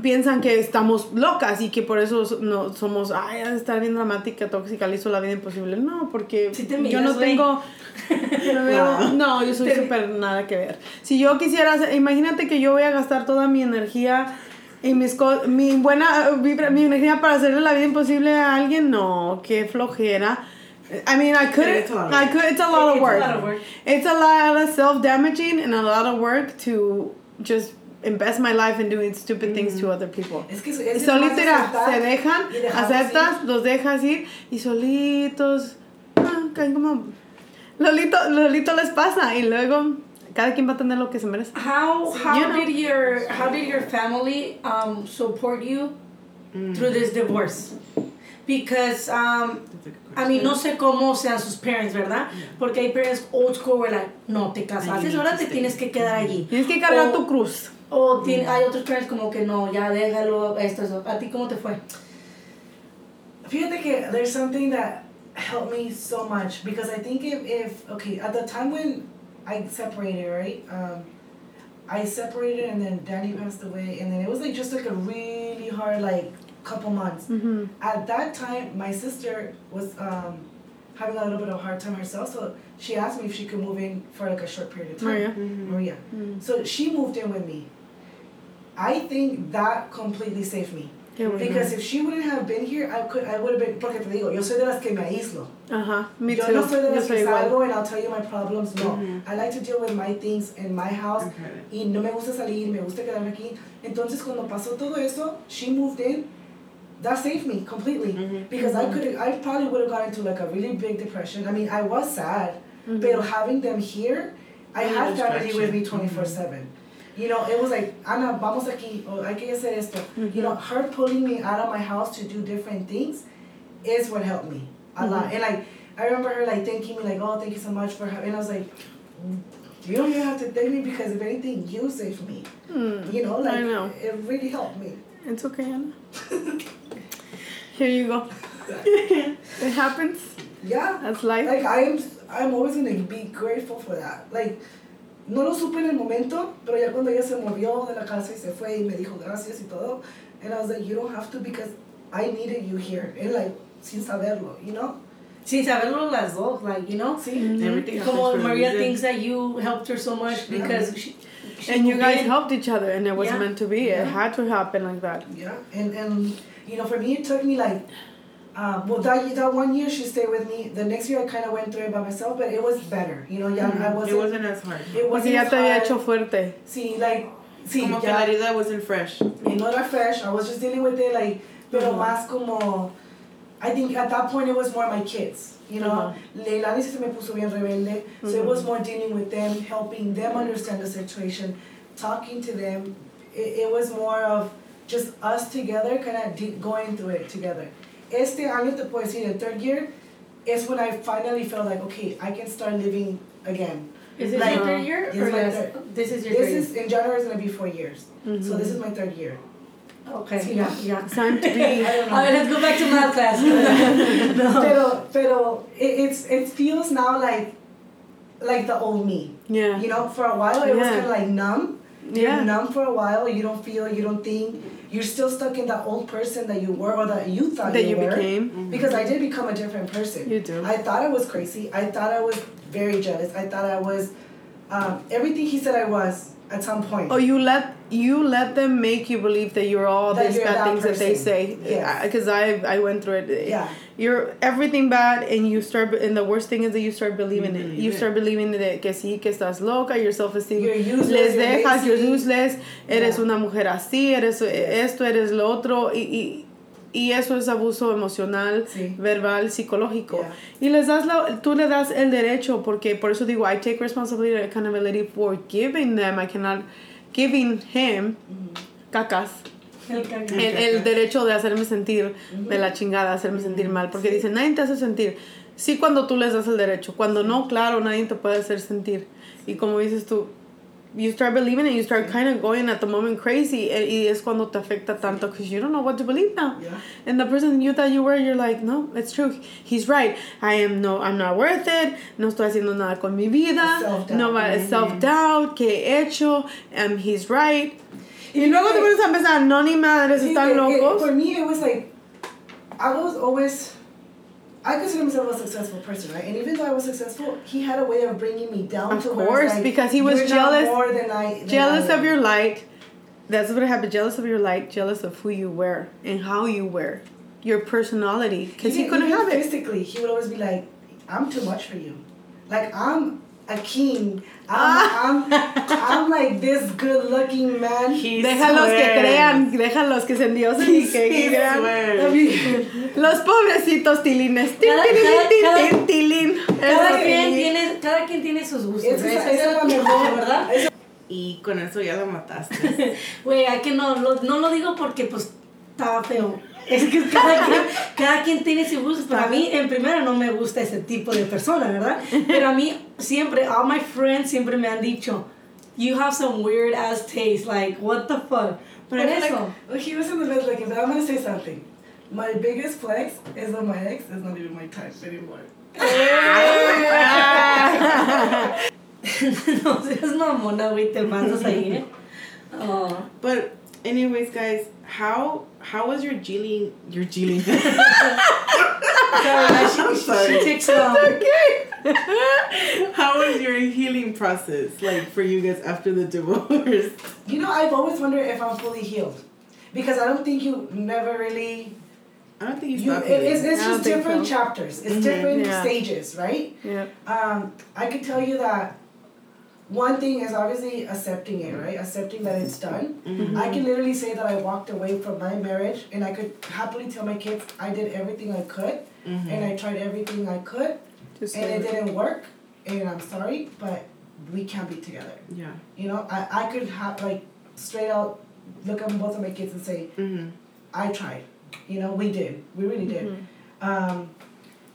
piensan que estamos locas y que por eso no somos, ay, estar bien dramática, tóxica, le hizo la vida imposible. No, porque Sí te yo miras, no güey. tengo... Pero, no, yo soy súper nada que ver. Si yo quisiera, hacer- imagínate que yo voy a gastar toda mi energía y mis co- mi buena vibra, mi energía para hacerle la vida imposible a alguien, no, qué flojera. I mean, I could, It's a lot of I could, it's a lot of It's a work. lot of work. It's a lot of self-damaging and a lot of work to just invest my life in doing stupid things to other people. Es que es, Solito irá, se dejan, aceptas, ir. los dejas ir y solitos, ah, caen como Lolito, Lolito les pasa y luego cada quien va a tener lo que se merece. How how You know. did your how did your family um support you through this divorce? Because um a mean, no sé cómo sean sus parents, ¿verdad? Porque hay parents old school like, no, te casaste, ahora te tienes que quedar allí. Tienes que cargar O- tu cruz. O tiene, hay otros parents como que no, ya déjalo, esto, eso. ¿A ti cómo te fue? Fíjate que there's something that helped me so much because I think if, if okay at the time when I separated right um, I separated and then Danny passed away and then it was like just like a really hard like couple months Ujú. at that time my sister was um, having a little bit of a hard time herself so she asked me if she could move in for like a short period of time Maria. Maria so she moved in with me I think that completely saved me. Because if she wouldn't have been here, I could, I would have been, porque te digo, yo soy de las que me aíslo. Uh -huh. Yo too. no soy de las que salgo and I'll tell you my problems, no. I like to deal with my things in my house okay. y no me gusta salir, me gusta quedarme aquí. Entonces cuando pasó todo eso, she moved in, that saved me completely. Because I could, I probably would have gone into like a really big depression. I mean, I was sad, but having them here, I had family with me 24-7. You know, it was like, Ana, vamos aquí, or hay que hacer esto. You know, her pulling me out of my house to do different things is what helped me a lot. And like, I remember her like thanking me, like, oh, thank you so much for having. And I was like, you don't even have to thank me because if anything, you saved me. Mm, You know, like I know. it really helped me. It's okay, Anna. Here you go. it happens. Yeah. That's life. Like I am, I'm always gonna be grateful for that. Like, no lo supe en el momento, pero ya cuando ella se movió de la casa y se fue y me dijo gracias y todo, and I was like, you don't have to because I needed you here. And like, sin saberlo, you know? Sin saberlo las dos, like, you know? Sí. Mm-hmm. Everything Como happens for a Maria reason. thinks that you helped her so much because she, she and you guys in. helped each other, and it was Yeah. meant to be. It had to happen like that. Yeah. And and you know, for me, it took me like. Um, well, that, that one year she stayed with me. The next year I kind of went through it by myself, but it was better. You know, yeah, I wasn't. It wasn't as hard. It wasn't ya as te había hard. hecho fuerte. Sí, like, sí, Como que ya. la herida wasn't fresh. y no era fresh. I was just dealing with it like, pero Mhm. más como, I think at that point it was more my kids. You know, Leilani se me puso bien rebelde, so it was more dealing with them, helping them understand the situation, talking to them. It, it was more of just us together, kind of de- going through it together. Este año te puedo decir, the third year, is when I finally felt like, okay, I can start living again. Is this Like, your third year? it's Or my third. this is your This third is in January is gonna be four years, so mm-hmm. this is my third year. year? Okay, Sí, yeah, yeah. Time to I be. don't know. Alright, let's go back to math class. no. Pero, pero it, it's it feels now like like the old me. Yeah. You know, for a while it was kind of like numb. You're Yeah. numb for a while. You don't feel. You don't think. You're still stuck in that old person that you were or that you thought That you, you were. became. Because I did become a different person. You do. I thought I was crazy. I thought I was very jealous. I thought I was um, everything he said I was at some point. Oh, you let you let them make you believe that you're all That these you're bad that things that they say. Yes. Because I I went through it. Yeah. You're everything bad, and you start. And the worst thing is that you start believing You it. You it. start believing that que sí, que estás loca. Your self esteem. You're useless, Les you're dejas. You're useless. Eres Yeah. una mujer así. Eres esto. Eres lo otro. Y, y y eso es abuso emocional, Sí. verbal, psicológico. Yeah. Y les das la, tú le das el derecho, porque por eso digo, I take responsibility and accountability for giving them, I cannot, giving him, cacas, el, el derecho de hacerme sentir de la chingada, hacerme sentir mal, porque dicen, nadie te hace sentir. Sí, cuando tú les das el derecho, cuando no, claro, nadie te puede hacer sentir. Y como dices tú, you start believing it, you start kind of going at the moment crazy, eh, y es cuando te afecta tanto, because you don't know what to believe now. Yeah. And the person you thought you were, you're like, no, it's true. He's right. I am no, I'm not worth it. No estoy haciendo nada con mi vida. Self-doubt. No va self doubt. ¿Qué he hecho? Um, he's right. Y luego te pones a empezar, no ni madres, están it- it- locos. for me, it was like, I was always, I consider myself a successful person, right? And even though I was successful, he had a way of bringing me down Of course, like, because he was jealous- more than I, than jealous I of your light. That's what happened. Jealous of your light, jealous of who you were and how you were. Your personality. Because he couldn't have it. Physically, he would always be like, "I'm too much for you. Like I'm a king. I'm, I'm, I'm like this good-looking man. He Déjalos que crean, déjalos que se endiosen y que crean. Los pobrecitos tilines. Cada- tin, cada- tin, cada- tilín. Quien, tiene, cada quien tiene sus gustos. esa, esa, esa es la mejor, ¿verdad? Y con eso ya la mataste. Güey, hay que no, lo, no lo digo porque pues estaba feo. Es que cada quien, cada quien tiene su gusto. Pero a mí, en primera, no me gusta ese tipo de persona, ¿verdad? Pero a mí, siempre, all my friends siempre me han dicho, you have some weird ass taste. Like, what the fuck? Feel eso. like, he was in the middle, like, if I'm gonna say something. My biggest flex is that my ex is not even my type anymore. no seas mamona, güey, te pasas ahí, ¿eh? Oh. But anyways, guys, how how was your Geeling your Geeling? Sorry, she, she, Sorry. she takes long. how was your healing process like for you guys after the divorce? You know, I've always wondered if I'm fully healed. Because I don't think you never really. I don't think you You, stopped it, it's, it's just different so. chapters, it's Mhm. different Yeah. stages, right? Yeah. Um, I could tell you that one thing is obviously accepting it, right? Accepting that it's done. Mhm. I can literally say that I walked away from my marriage and I could happily tell my kids I did everything I could Mhm. and I tried everything I could Just and it like- didn't work and I'm sorry, but we can't be together. yeah. You know, I, I could have like straight out look at both of my kids and say, Mm-hmm. I tried. You know, we did. We really did. Mhm. Um,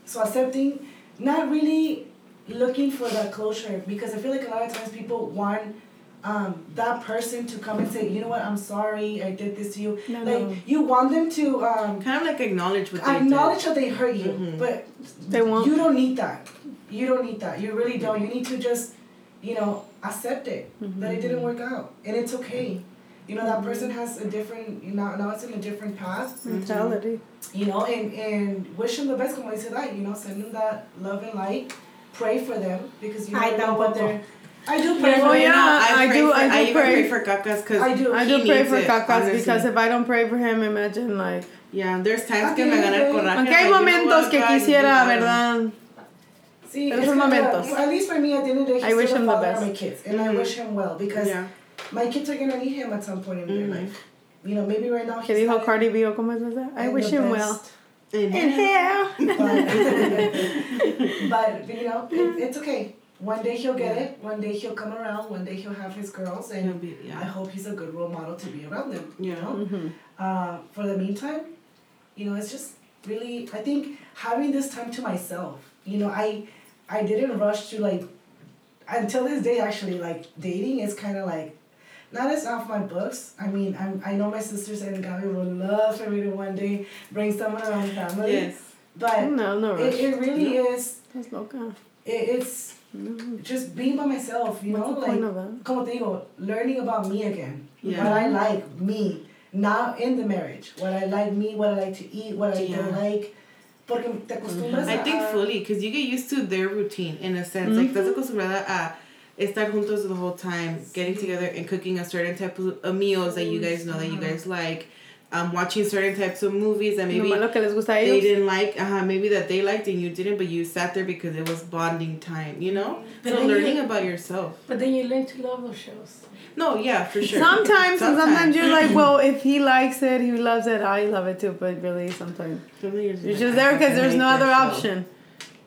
so accepting, not really looking for that closure because I feel like a lot of times people want um, that person to come and say, you know what, I'm sorry, I did this to you. No, like no. you want them to um, Kind of like acknowledge what they acknowledge that they hurt you, Mhm. but They won't. you don't need that. You don't need that. You really don't. You need to just, you know, accept it that it didn't work out, and it's okay. You know that person has a different now. Now it's in a different path. Mentality. You know, and and wish them the best. Como dice that. You know, send them that love and light. Pray for them because you I never know tampoco. what they're. I do pray Yeah, for Oh, them. yeah. I, I do- For, I do even pray. pray for Cacas because I do. I do pray for cacas because if I don't pray for him, imagine like. Yeah, there's times At que the me end of gana el the day- coraje. Aunque hay like, you know momentos que quisiera, ¿verdad? See, Esos it's kinda- momentos. At least for me, at the end of the day, I wish him the the father of best. my kids, and I Mhm. wish him well because Yeah. my kids are gonna need him at some point in their Mhm. life. You know, maybe right now Que he's dijo Cardi B o cómo es esa? I wish him best, well. And In here. But, but you know, it, it's okay. One day he'll get it. One day he'll come around. One day he'll have his girls, He'll and be, I hope he's a good role model to be around them. You Yeah. know. Mhm. Uh, for the meantime, you know, it's just really. I think having this time to myself. You know, I, I didn't rush to like. Until this day, actually, like dating is kind of like. Not as off my books. I mean, I'm, I know my sisters and Gabby would love for me to one day bring someone around the family. Yes. But No, no it, rush. it really is Estás loca. it, it's No. just being by myself, you What's know, the like point como te digo, learning about me again. Yeah. What I like, me, not in the marriage. What I like me, what I like to eat, what I don't like. Porque te acostumbras I a- think fully, because you get used to their routine in a sense. Like, mm-hmm. estás acostumbrada a estar juntos the whole time, getting together and cooking a certain type of, of meals that you guys know that you guys like, um, watching certain types of movies that maybe Nomás lo que les gusta they ellos. didn't like, uh, maybe that they liked and you didn't, but you sat there because it was bonding time, you know? But so then you- learning about yourself. But then you learn to love those shows. No, yeah, for sure. Sometimes, and sometimes you're like, well, if he likes it, he loves it, I love it too. But really, sometimes Sometimes you're like, just I there because there's no other show. option.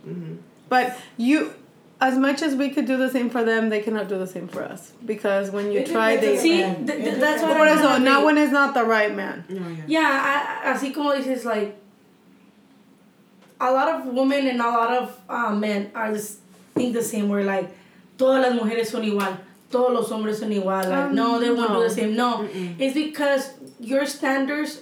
Mhm. But you, as much as we could do the same for them, they cannot do the same for us because when you It try, depends they. See, th- th- that's what Por I'm on- eso, agree. not when it's not the right man. No, yeah. Yeah, I, así como dices, like, a lot of women and a lot of uh, men are just think the same. Where like, todas las mujeres son igual, todos los hombres son igual. Like, Um, no, they won't do the same. No, it's because your standards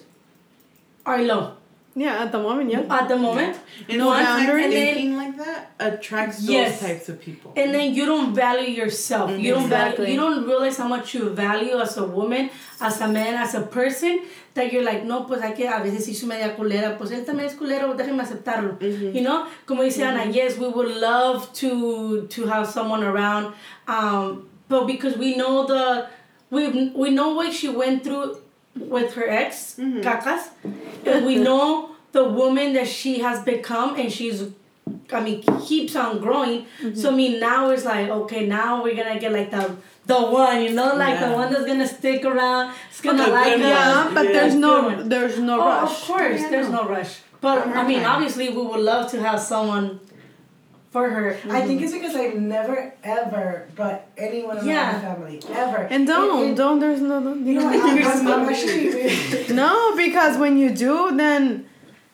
are low Yeah, at the moment, yeah. at the moment. And No sometimes boundaries. And then- thinking like that attracts Yes. those types of people. and then you don't value yourself. You don't Exactly. value. You don't realize how much you value as a woman, as a man, as a person. That you're like, no, pues hay que a veces hizo media culera. Pues él también es culero. Déjeme aceptarlo. You know, como dice Ana, yes, we would love to to have someone around, um, but because we know the we we know what she went through with her ex, Cacas, and we know the woman that she has become, and she's I mean, keeps on growing. So I mean, now it's like okay, now we're gonna get like the the one, you know, like the one that's gonna stick around. It's gonna The like good us. Yeah, but Yeah. there's no, there's no Oh, rush. of course, Yeah, there's no. no rush. But I mean, obviously, we would love to have someone for her. I think mm-hmm. it's because I've never ever brought anyone around Yeah. my family ever. And don't, And- and- don't, there's no, don't, You know what? I'm, I'm, actually. No, because when you do, then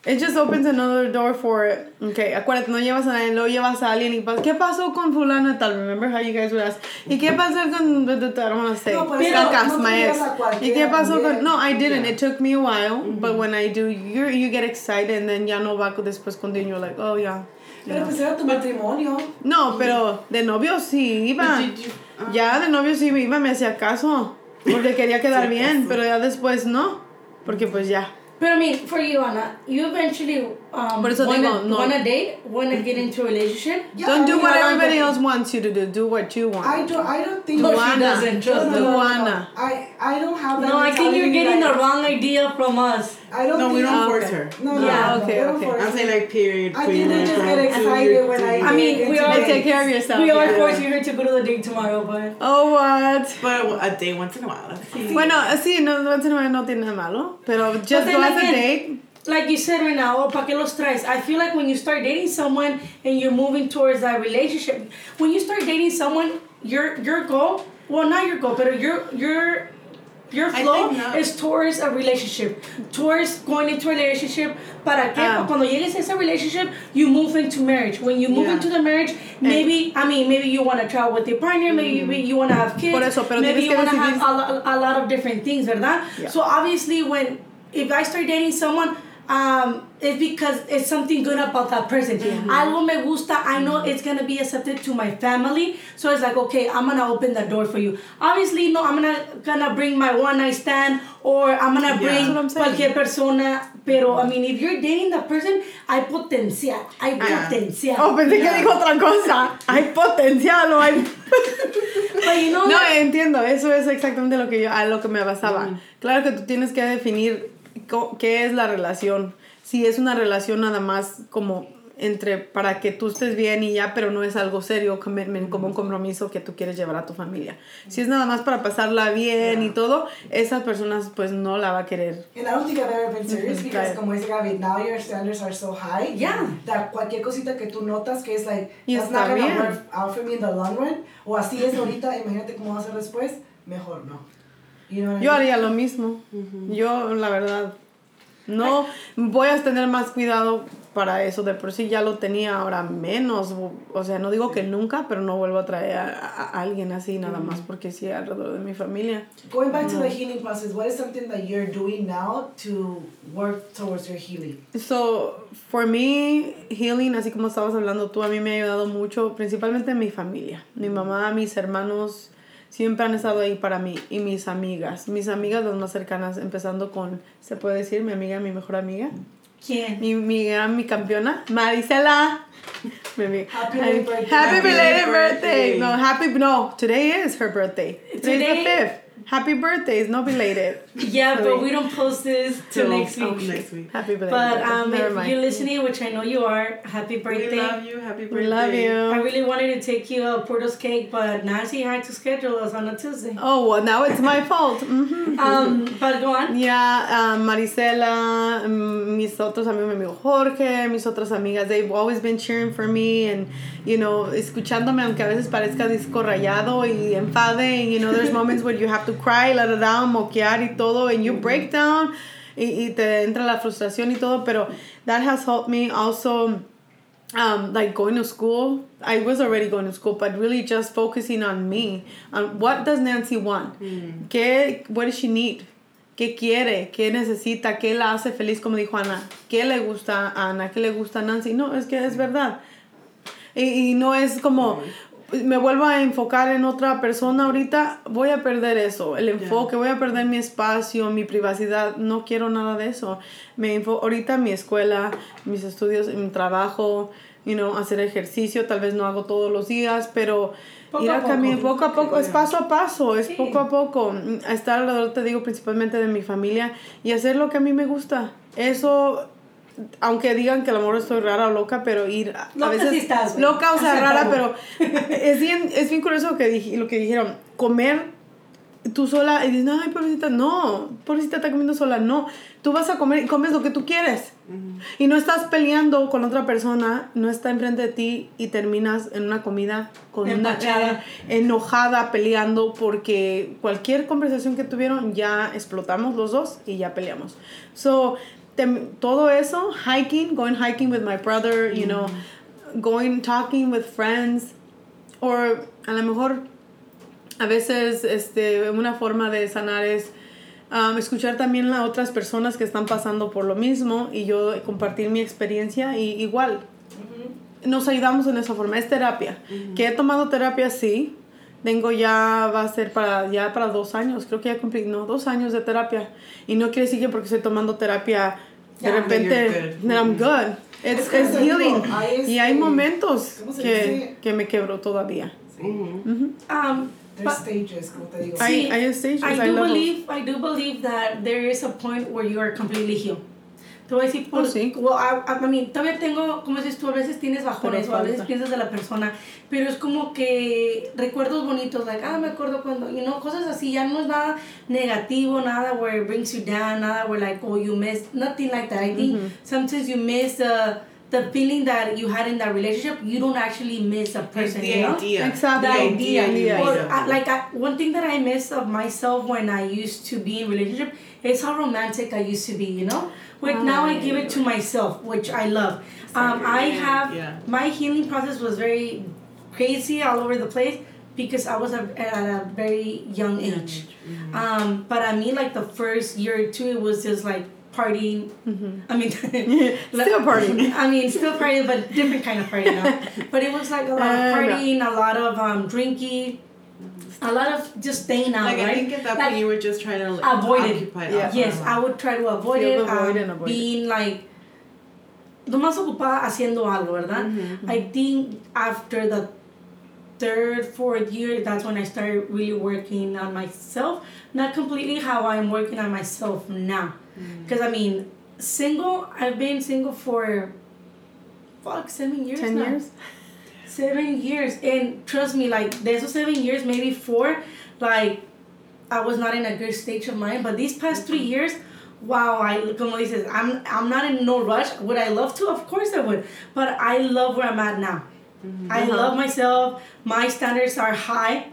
it just opens another door for it. Okay, acuérdate, no llevas a nadie, luego llevas a alguien y pas ¿qué pasó con fulano y tal? Remember how you guys would ask, ¿y qué pasó con, I don't want to say, No, Cacas, no my ex? ¿Y qué pasó con, no, I didn't, Yeah. it took me a while, but mm-hmm. when I do, you you get excited and then ya no va después contigo, you're like, oh, yeah. Pero pues era tu matrimonio. No, pero de novio sí iba. Ah. Ya de novio sí iba, me hacía caso. Porque quería quedar bien, pero ya después no. Porque pues ya. But I mean, for you, Anna, you eventually um, Por eso wanna, digo, no. wanna date, wanna get into a relationship. Yeah, Don't I do mean, what everybody it. else wants you to do. Do what you want. I don't. I don't think. No, she Juana. doesn't. Trust No, no, no, no, Juana. I I don't have that. No, I think you're mentality, getting the wrong idea from us. I don't. No, we don't force okay. her. No, no, Yeah, no, okay, they don't okay. I'm saying like period. I think they just get excited when I. I mean, we into are- Take care of yourself. We are yeah. forcing her to go to the date tomorrow, but Oh, what? But a day once in a while. Sí. Bueno, sí, no, no, no, no tiene nada malo. Pero just then go as a date. Like you said right now, oh, pa' que los traes? I feel like when you start dating someone and you're moving towards that relationship, when you start dating someone, your your goal, well, not your goal, but your your Your flow is towards a relationship, towards going into a relationship. ¿Para qué? Ah. Cuando llegues a ese relationship, you move into marriage. When you move Yeah. into the marriage, maybe, I mean, maybe you want to travel with your partner, maybe you, you want to have kids. Por eso, pero maybe you want to have a, a lot of different things, ¿verdad? Yeah. So obviously, when if I start dating someone, um, it's because it's something good about that person. Algo me gusta. I know it's gonna be accepted to my family, so it's like okay, I'm gonna open the door for you. Obviously, no, I'm gonna gonna bring my one night stand or I'm gonna Yeah. bring saying. cualquier persona. Pero I mean, if you're dating that person, hay potencial. Hay Yeah. potencial. Oh, pensé que Yeah. dijo otra cosa. Hay potencial o hay... But you know No, what? entiendo, eso es exactamente lo que yo, a lo que me basaba. Claro que tú tienes que definir qué es la relación. Si es una relación nada más como entre para que tú estés bien y ya, pero no es algo serio, commitment, como un compromiso que tú quieres llevar a tu familia. Si es nada más para pasarla bien y todo, esas personas pues no la va a querer. And I don't think I've ever been serious because, right. como dice Gaby, now your standards are so high. Yeah. That cualquier cosita que tú notas que es like, Y that's not gonna work out for me in the long run. O así es ahorita, imagínate cómo va a ser después, mejor no. Yo haría lo mismo. Yo, la verdad, no voy a tener más cuidado para eso. De por sí ya lo tenía, ahora menos. O sea, no digo que nunca, pero no vuelvo a traer a, a- a alguien así nada más porque sí alrededor de mi familia. Going back to the healing process, what is something that you're doing now to work towards your healing? So, for me, healing, así como estabas hablando tú, a mí me ha ayudado mucho, principalmente mi familia. Mi mamá, mis hermanos siempre han estado ahí para mí y mis amigas. Mis amigas las más cercanas, empezando con, se puede decir, mi amiga, mi mejor amiga. ¿Quién? Mi, mi gran, mi campeona, Marisela. Mi amiga. Happy Ay, birthday. Happy Happy belated birthday. birthday. No, happy, no, today is her birthday. Today's Today- the 5th. Happy birthday, it's no belated. Yeah, but we don't post this till Till next week. next week. Happy birthday. But um, Never if mind. you're listening, which I know you are, happy birthday. We love you. Happy birthday. We love you. I really wanted to take you a Porto's cake, but Nancy had to schedule us on a Tuesday. Oh, well, now it's my fault. Mhm. Um, but go on. Ya, um, Marisela, mm, mis otros amigos, mi amigo Jorge, mis otras amigas, they've always been cheering for me and, you know, escuchándome, aunque a veces parezca disco rayado y enfade, you know, there's moments where you have to cry, let it down, moquear y todo, and you break down y, y te entra la frustración y todo, pero that has helped me also um, like going to school. I was already going to school, but really just focusing on me. On what does Nancy want? ¿Qué, what does she need? ¿Qué quiere? ¿Qué necesita? ¿Qué la hace feliz? Como dijo Ana. ¿Qué le gusta a Ana? ¿Qué le gusta a Nancy? No, es que es verdad. Y, y no es como, me vuelvo a enfocar en otra persona ahorita, voy a perder eso, el enfoque, voy a perder mi espacio, mi privacidad, no quiero nada de eso. Me ahorita mi escuela, mis estudios, mi trabajo, you know, hacer ejercicio, tal vez no hago todos los días, pero Poco ir a caminar poco a poco, es paso a paso, es Sí. poco a poco, a estar alrededor, te digo, principalmente de mi familia y hacer lo que a mí me gusta. Eso aunque digan que a lo mejor estoy rara o loca, pero ir a, a Loca veces sí estás, loca o sea rara, pero es bien es bien curioso lo que dije, lo que dijeron, comer tú sola y dices, ay, pobrecita, no, pobrecita está comiendo sola, no, tú vas a comer y comes lo que tú quieres. Y no estás peleando con otra persona, no está enfrente de ti y terminas en una comida con Empachada. una enojada peleando porque cualquier conversación que tuvieron ya explotamos los dos y ya peleamos. So, todo eso, hiking, going hiking with my brother, you know, going talking with friends or a lo mejor a veces este, una forma de sanar es um, escuchar también a otras personas que están pasando por lo mismo y yo compartir mi experiencia y igual nos ayudamos en esa forma, es terapia. Que he tomado terapia, sí. Tengo ya, va a ser para, ya para dos años, creo que ya cumplí, no, dos años de terapia. Y no quiere decir que porque estoy tomando terapia, de repente, you're good. that I'm good. It's, Es it's healing. hay Y hay este- momentos ¿cómo que, que me quebró todavía. Mhm. Um, There's stages, como te digo. Hay- Sí, hay stages, I hay do levels. believe, I do believe that there is a point where you are completely healed. Te voy a decir por, Oh, sí. well, I, I mean, todavía tengo, como dices tú, a veces tienes bajones o a veces piensas de la persona, pero es como que recuerdos bonitos, like, ah, me acuerdo cuando, you know, cosas así, ya no es nada negativo, nada where it brings you down, nada where like, oh, you miss, nothing like that. I think sometimes you miss the, the feeling that you had in that relationship, you don't actually miss a person. the you know? idea. Exactly. The The idea, idea, or. I, like I, one thing that I miss of myself when I used to be in relationship is how romantic I used to be. You know, but now I give it to myself, which I love. Um, I have Yeah. my healing process was very crazy all over the place because I was a, at a very young age. Um, but I mean, like the first year or two, it was just like partying. I mean, Still partying. I mean, still partying, but different kind of partying. now. But it was like a lot of Uh, partying, a lot of um, drinking, a lot of just staying out, Like right? I think at that Like, point you were just trying to like, avoid it. occupy Yeah. Yes, I would try to avoid Feel it. the void um, and avoid it. being like, lo más ocupada haciendo algo, ¿verdad? Mm-hmm. I think after the third, fourth year, that's when I started really working on myself. Not completely how I'm working on myself now. Mm. Because, I mean, single, I've been single for, fuck, seven years Ten now. years. Seven years. And trust me, like, de esos seven years, maybe four, like, I was not in a good stage of mind. But these past three years, wow, I, como dices, I'm, I'm not in no rush. Would I love to? Of course I would. But I love where I'm at now. I Uh-huh. love myself. My standards are high.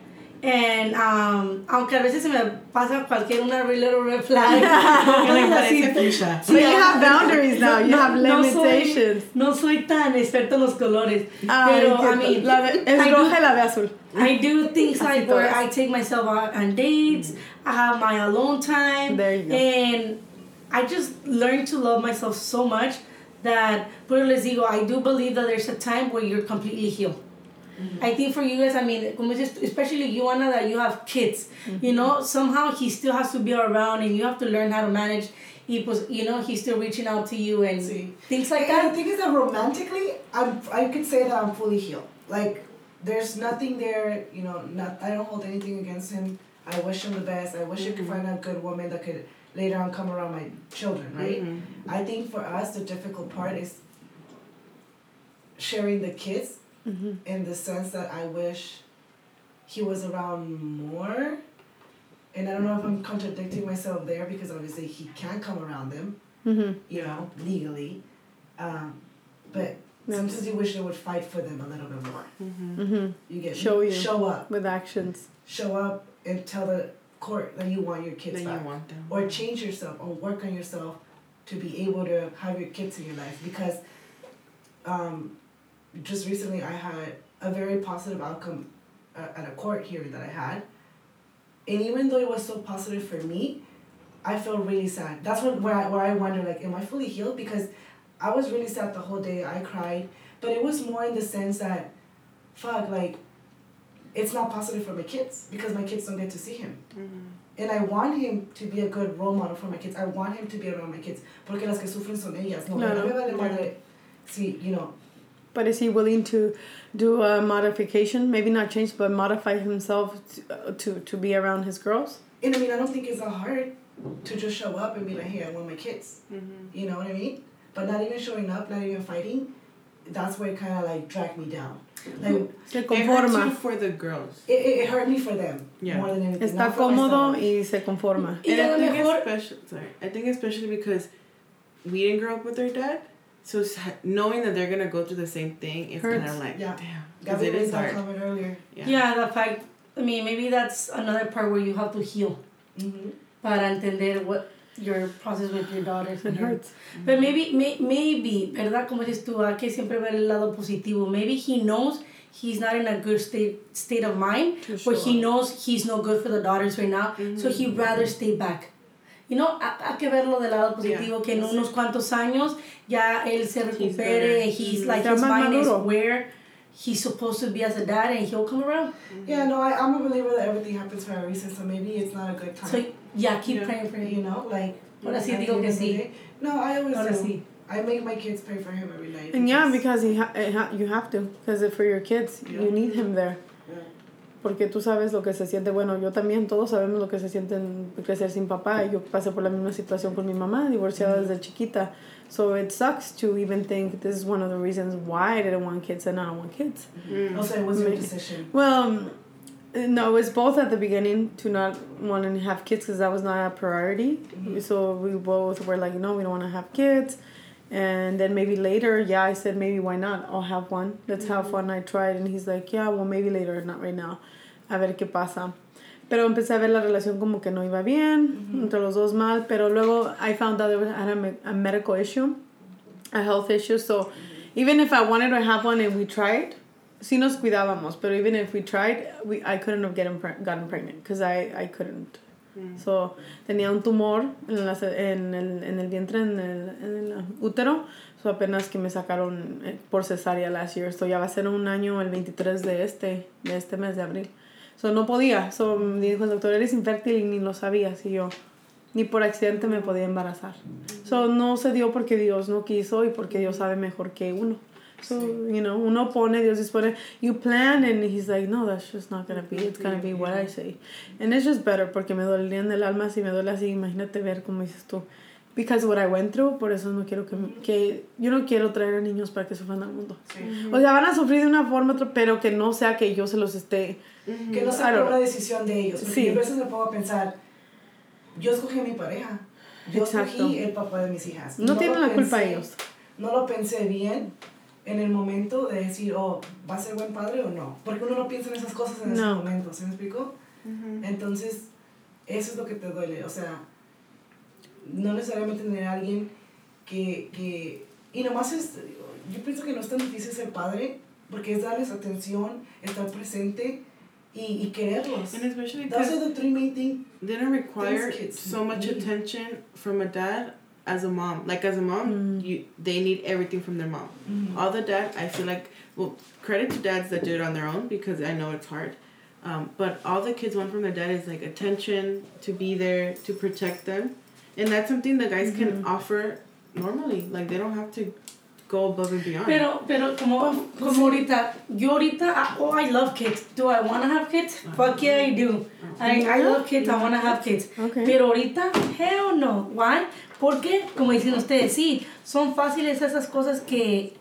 And um, aunque a veces se me pasa cualquier una real little red flag. Like, parece fuchsia. But you have boundaries now. You No- have no soy- limitations. No soy tan experta en los colores. Ay, pero, I mean, la de- es I do- roja y la de azul. I do things Así like where. I take myself out on dates. I have my alone time. There you go. And I just learned to love myself so much that, pero les digo, I do believe that there's a time where you're completely healed. Mm-hmm. I think for you guys, I mean, especially you, Anna, that you have kids, Mm-hmm. you know, somehow he still has to be around and you have to learn how to manage. He was, you know, he's still reaching out to you and Sí. things like And the that. thing is that romantically, I'm I could say that I'm fully healed. Like there's nothing there, you know. Not I don't hold anything against him. I wish him the best. I wish I could find a good woman that could later on come around my children, right? Mm-hmm. I think for us the difficult part is sharing the kids Mm-hmm. in the sense that I wish he was around more. And I don't know if I'm contradicting myself there because obviously he can't come around them Mm-hmm. you know, legally. Um, but Yes. sometimes you wish they would fight for them a little bit more. Mm-hmm. You get? Show you. show up, With actions. show up, and tell the court that you want your kids Then back, you want them. or change yourself, or work on yourself to be able to have your kids in your life. Because um, just recently, I had a very positive outcome at a court hearing that I had, and even though it was so positive for me, I felt really sad. That's what where I, where I wonder like, am I fully healed? Because I was really sad the whole day. I cried, but it was more in the sense that, fuck, like, it's not positive for my kids because my kids don't get to see him. Mm-hmm. And I want him to be a good role model for my kids. I want him to be around my kids. Porque las que sufren son ellas. No, Claro. no me vale madre. Sí, you know. But is he willing to do a modification? Maybe not change, but modify himself to, uh, to, to be around his girls? And I mean, I don't think it's that hard to just show up and be like, hey, I want my kids. Mm-hmm. You know what I mean? But not even showing up, not even fighting, that's where it kind of like dragged me down. Like, Se It hurts you conforma. for the girls. it, it, it hurt me for them Yeah. more than anything. Está cómodo y se conforma. Y And a I lo think mejor- especially, sorry, I think especially because we didn't grow up with our dad, so knowing that they're gonna go through the same thing, it's kind Hurts. of like, Yeah. damn, because Gabby it made is that hard. earlier. Yeah. Yeah, the fact, I mean, maybe that's another part where you have to heal Mm-hmm. para entender what your process with your daughters. It and her- hurts. But maybe, may, maybe, ¿verdad? Como dices tú, hay que siempre ver el lado positivo. Maybe he knows he's not in a good state state of mind, To where show he knows he's no good for the daughters right now, so he'd rather stay back. You know, ha- hay que verlo del lado positivo, Yeah. que en unos cuantos años ya él se recupere, he's, Mhm. like, his más mind is where he's supposed to be as a dad and he'll come around. Yeah, no, I, I'm a believer that everything happens for a reason, so maybe it's not a good time. So, yeah, keep Yeah. praying for him. you know, like. Ahora sí at the digo end que sí. No, I always Ahora do. sí. I make my kids pray for him every night. And yeah, because he ha- ha- you have to, because for your kids, Yeah. you need him there. Yeah. Porque tú sabes lo que se siente, bueno, yo también, todos sabemos lo que se siente en crecer sin papá. Yo pasé por la misma situación con mi mamá, divorciada desde chiquita. So it sucks to even think this is one of the reasons why I didn't want kids and I don't want kids. Mm. Also, it was your Me- decision. Well, no, it was both at the beginning to not want to have kids because that was not a priority. So we both were like, no, we don't want to have kids. And then maybe later, yeah, I said maybe why not? I'll have one. Let's have mm-hmm. one. I tried, and he's like, yeah, well maybe later, not right now. A ver qué pasa. Pero empecé a ver la relación como que no iba bien, mm-hmm. entre los dos mal. Pero luego I found out there had a, a medical issue, a health issue. So even if I wanted to have one and we tried, sí nos cuidábamos. Pero even if we tried, we I couldn't have gotten, gotten pregnant because I, I couldn't. So, tenía un tumor en, la, en, el, en el vientre, en el, en el útero. So, apenas que me sacaron eh, por cesárea last year. So, ya va a ser un año el 23 de este, de este mes de abril. So, no podía. So, me dijo el doctor, eres infértil y ni lo sabías. Y yo, ni por accidente me podía embarazar. So, no se dio porque Dios no quiso y porque Dios sabe mejor que uno. So, you know, uno pone, Dios dispone, you plan, and he's like, no, that's just not gonna be, it's gonna be what I say. And it's just better, porque me dolería en el alma si me duele así, imagínate ver como dices tú. Because what I went through, por eso no quiero que, que yo no quiero traer a niños para que sufran al mundo. O sea, van a sufrir de una forma u otra, pero que no sea que yo se los esté... Que no sea por una decisión de ellos. Porque Sí. yo a veces me pongo a pensar, yo escogí a mi pareja. Yo Exacto. escogí el papá de mis hijas. No, tienen lo la culpa pensé- ellos. No lo pensé bien en el momento de decir, oh, ¿va a ser buen padre o no? Porque uno no piensa en esas cosas en No. ese momento, ¿se me explicó? Entonces, eso es lo que te duele. O sea, no necesariamente tener a alguien que, que... Y nomás es... Yo pienso que no es tan difícil ser padre, porque es darles atención, estar presente y, y quererlos. And especially Those because are the three main things. they don't require so much need. attention from a dad as a mom. Like as a mom, mm. you they need everything from their mom. Mm. All the dad, I feel like, well, credit to dads that do it on their own because I know it's hard. Um, but all the kids want from their dad is like attention, to be there, to protect them, and that's something the guys can mm-hmm. offer normally. Like they don't have to go above and beyond. Pero, pero como, como ahorita, yo ahorita, ah, oh, I love kids. Do I want to have kids? Fuck yeah, I do. I, I love kids, I want to have kids. Okay. Pero ahorita, hell no. Why? Porque, como dicen ustedes, sí, son fáciles esas cosas que,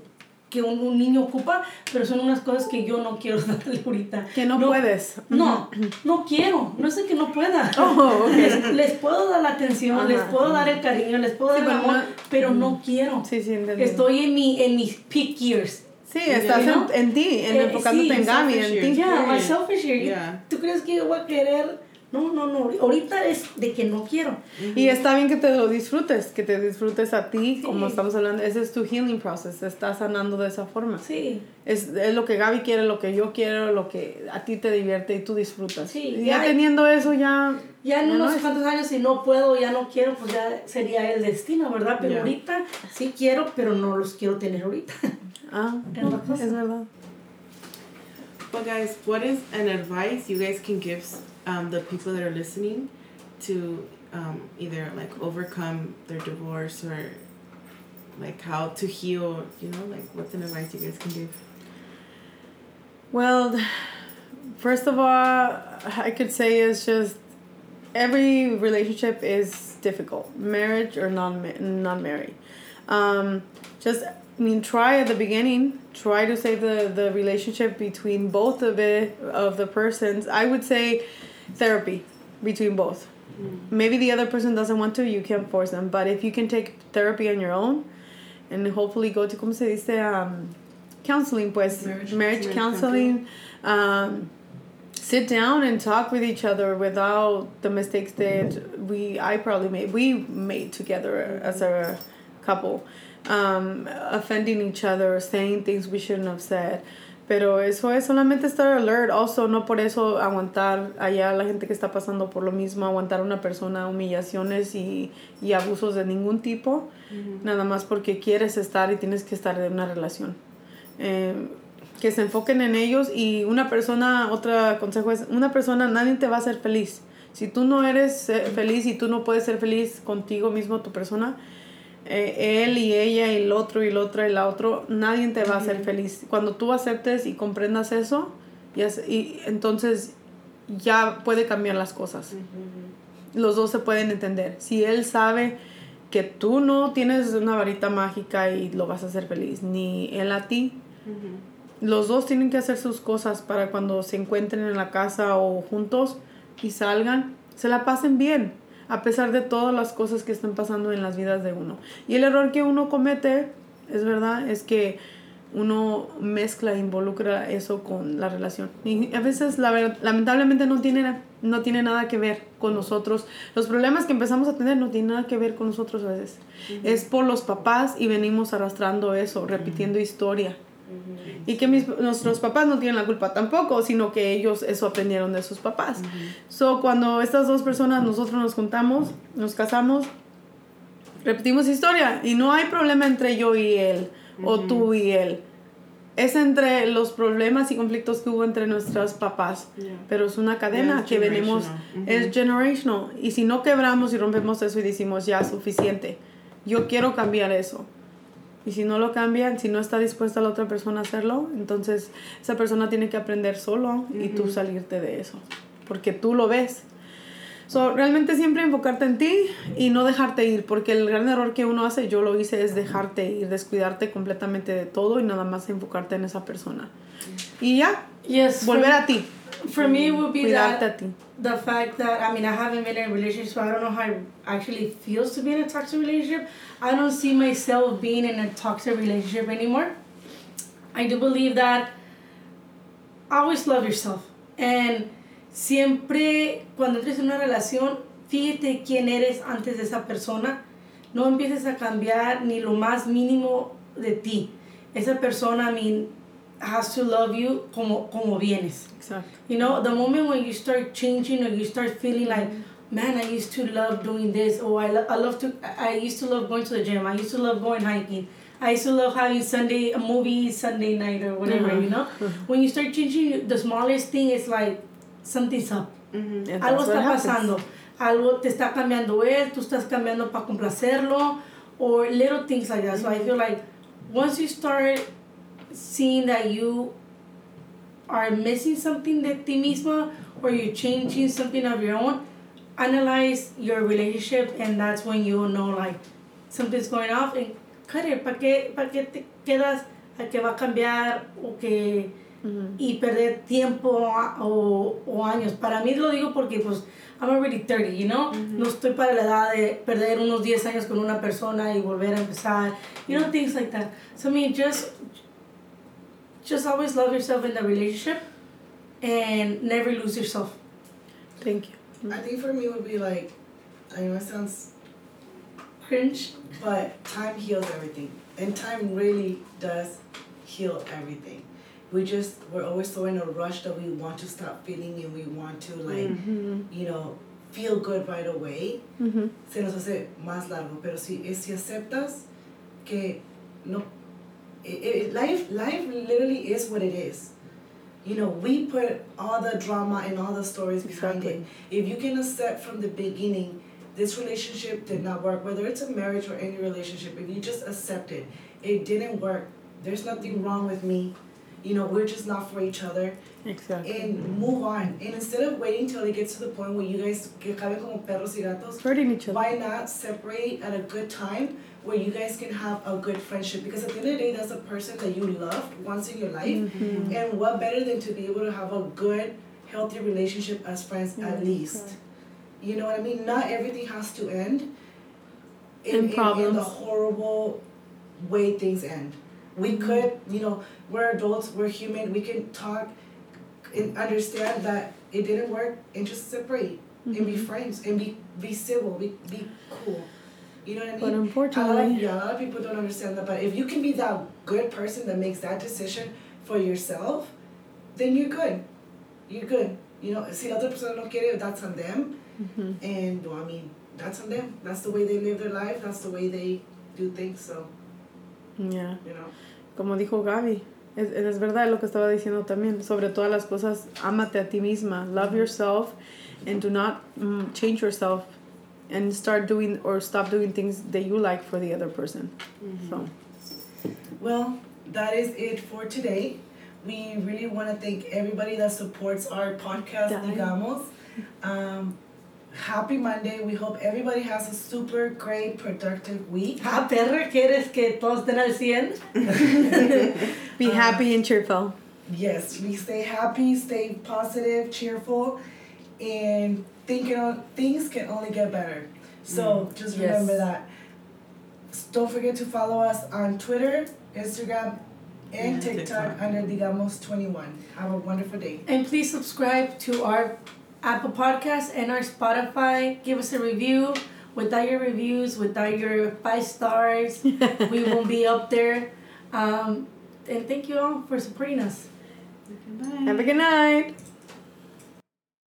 que un, un niño ocupa, pero son unas cosas que yo no quiero darle ahorita. Que no, puedes. No, no quiero. No sé que no pueda. Oh, ok. les, les puedo dar la atención, Ajá. les puedo dar el cariño, les puedo Sí, dar el amor, no- pero no quiero. Sí, sí, entendí. Estoy en, mi, en mis peak years. Sí, estás ¿no? en, en ti, en Eh, enfocándote sí, en Gaby, en ti. Ya, my selfish year. Yeah. ¿Tú crees que yo voy a querer? No, no, no. Ahorita es de que no quiero. Y está bien que te lo disfrutes, que te disfrutes a ti, como estamos hablando. Ese es tu healing process, estás sanando de esa forma. Sí. Es, es lo que Gaby quiere, lo que yo quiero, lo que a ti te divierte y tú disfrutas. Sí, y ya, ya- teniendo eso, ya. Ya en no unos es- cuantos años, si no puedo, ya no quiero, pues ya sería el destino, ¿verdad? Pero ahorita sí quiero, pero no los quiero tener ahorita. Ah, Es no, es verdad. But guys, what is an advice you guys can give um, the people that are listening to um, either like overcome their divorce or like how to heal? You know, like what's an advice you guys can give? Well, first of all, I could say is just every relationship is difficult, marriage or non non married. Um, just I mean, try at the beginning. Try to save the the relationship between both of it of the persons. I would say therapy between both. Maybe the other person doesn't want to. You can't force them. But if you can take therapy on your own, and hopefully go to como se dice um, counseling, pues Marriage- marriage, marriage counseling. Um, sit down and talk with each other without the mistakes that we I probably made we made together as a couple um, offending each other saying things we shouldn't have said pero eso es solamente estar alert. Also no por eso aguantar allá la gente que está pasando por lo mismo aguantar a una persona humillaciones y, y abusos de ningún tipo nada más porque quieres estar y tienes que estar en una relación. Eh, que se enfoquen en ellos y una persona, otro consejo es, una persona, nadie te va a hacer feliz. Si tú no eres eh, feliz y tú no puedes ser feliz contigo mismo, tu persona, eh, él y ella y el otro y el otro y la otro, nadie te va a hacer feliz. Cuando tú aceptes y comprendas eso, y, es- y entonces ya puede cambiar las cosas. Los dos se pueden entender. Si él sabe que tú no tienes una varita mágica y lo vas a hacer feliz, ni él a ti, los dos tienen que hacer sus cosas para cuando se encuentren en la casa o juntos y salgan, se la pasen bien. A pesar de todas las cosas que están pasando en las vidas de uno. Y el error que uno comete, es verdad, es que uno mezcla, involucra eso con la relación. Y a veces, la verdad, lamentablemente, no tiene, no tiene nada que ver con nosotros. Los problemas que empezamos a tener no tienen nada que ver con nosotros a veces. Es por los papás y venimos arrastrando eso, repitiendo historia. Y que mis, nuestros papás no tienen la culpa tampoco, sino que ellos eso aprendieron de sus papás. So, cuando estas dos personas, nosotros nos juntamos, nos casamos, repetimos historia y no hay problema entre yo y él o tú y él. Es entre los problemas y conflictos que hubo entre nuestros papás, pero es una cadena que venimos, es generational. Y si no quebramos y rompemos eso y decimos ya suficiente, yo quiero cambiar eso. Y si no lo cambian, si no está dispuesta la otra persona a hacerlo, entonces esa persona tiene que aprender solo y tú salirte de eso, porque tú lo ves. So, realmente siempre enfocarte en ti y no dejarte ir, porque el gran error que uno hace, yo lo hice, es dejarte ir, descuidarte completamente de todo y nada más enfocarte en esa persona. Y ya, Yes. volver a ti. For me, it would be that the fact that I mean I haven't been in a relationship, so I don't know how it actually feels to be in a toxic relationship. I don't see myself being in a toxic relationship anymore. I do believe that always love yourself and siempre cuando entres en una relación, fíjate quién eres antes de esa persona. No empieces a cambiar ni lo más mínimo de ti. Esa persona, I mean, has to love you como, como vienes. Exacto. You know, the moment when you start changing or you start feeling like, man, I used to love doing this, or I, lo- I love to, I used to love going to the gym, I used to love going hiking, I used to love having Sunday, a movie Sunday night or whatever, you know? When you start changing, the smallest thing is like, something's up. And Algo está pasando. Algo te está cambiando él, tú estás cambiando para complacerlo, or little things like that. So I feel like once you start seeing that you are missing something de ti misma or you're changing something of your own, analyze your relationship and that's when you'll know like something's going off and cut it. ¿Para qué, pa' qué te quedas a que va a cambiar o que Ujú. y perder tiempo a- o, o años. Para mí lo digo porque pues I'm already 30, you know? No estoy para la edad de perder unos 10 años con una persona y volver a empezar. You know, things like that. So I mean, just just always love yourself in the relationship and never lose yourself. Thank you. I think for me would be like, I know it sounds, Cringe. but time heals everything, and time really does heal everything. We just we're always so in a rush that we want to stop feeling and we want to like, mm-hmm. you know, feel good right away. Ujú. se nos hace más largo, pero si, si aceptas que no, it, it, life, life literally is what it is. You know, we put all the drama and all the stories behind it. If you can accept from the beginning, this relationship did not work, whether it's a marriage or any relationship, if you just accept it, it didn't work, there's nothing wrong with me. You know, we're just not for each other Exactly. and move on. And instead of waiting till it gets to the point where you guys que caben como perros y gatos, Hurting each other. why not separate at a good time where you guys can have a good friendship? Because at the end of the day, that's a person that you loved once in your life. Mm-hmm. And what better than to be able to have a good, healthy relationship as friends at least? You know what I mean? Not everything has to end in, In in, in the horrible way things end. We Mm-hmm. could, you know, we're adults, we're human, we can talk and understand that it didn't work and just separate and Mm-hmm. be friends and be be civil, be be cool. You know what I mean? But a lot yeah, a lot of people don't understand that. But if you can be that good person that makes that decision for yourself, then you're good. You're good. You know, si la otra persona no quiere, that's on them. Ujú. And well, I mean, that's on them. That's the way they live their life. That's the way they do things. So yeah. you know. Como dijo Gaby, es, es verdad lo que estaba diciendo también. Sobre todas las cosas, ámate a ti misma. Love yourself and do not mm, change yourself and start doing or stop doing things that you like for the other person. So, Well, that is it for today. We really want to thank everybody that supports our podcast, Dale. Digamos. Um, happy Monday. We hope everybody has a super great, productive week. Ah, perra, ¿quieres que todos estén al 100? be happy and cheerful. Yes, we stay happy, stay positive, cheerful, and think you know, things can only get better. So just Yes. remember that. Don't forget to follow us on Twitter, Instagram, and And TikTok, TikTok. under Digamos twenty one. Have a wonderful day. And please subscribe to our Apple Podcast and our Spotify. Give us a review. Without your reviews, without your five stars, we won't be up there. Um, and thank you all for supporting us. Bye. Have a good night.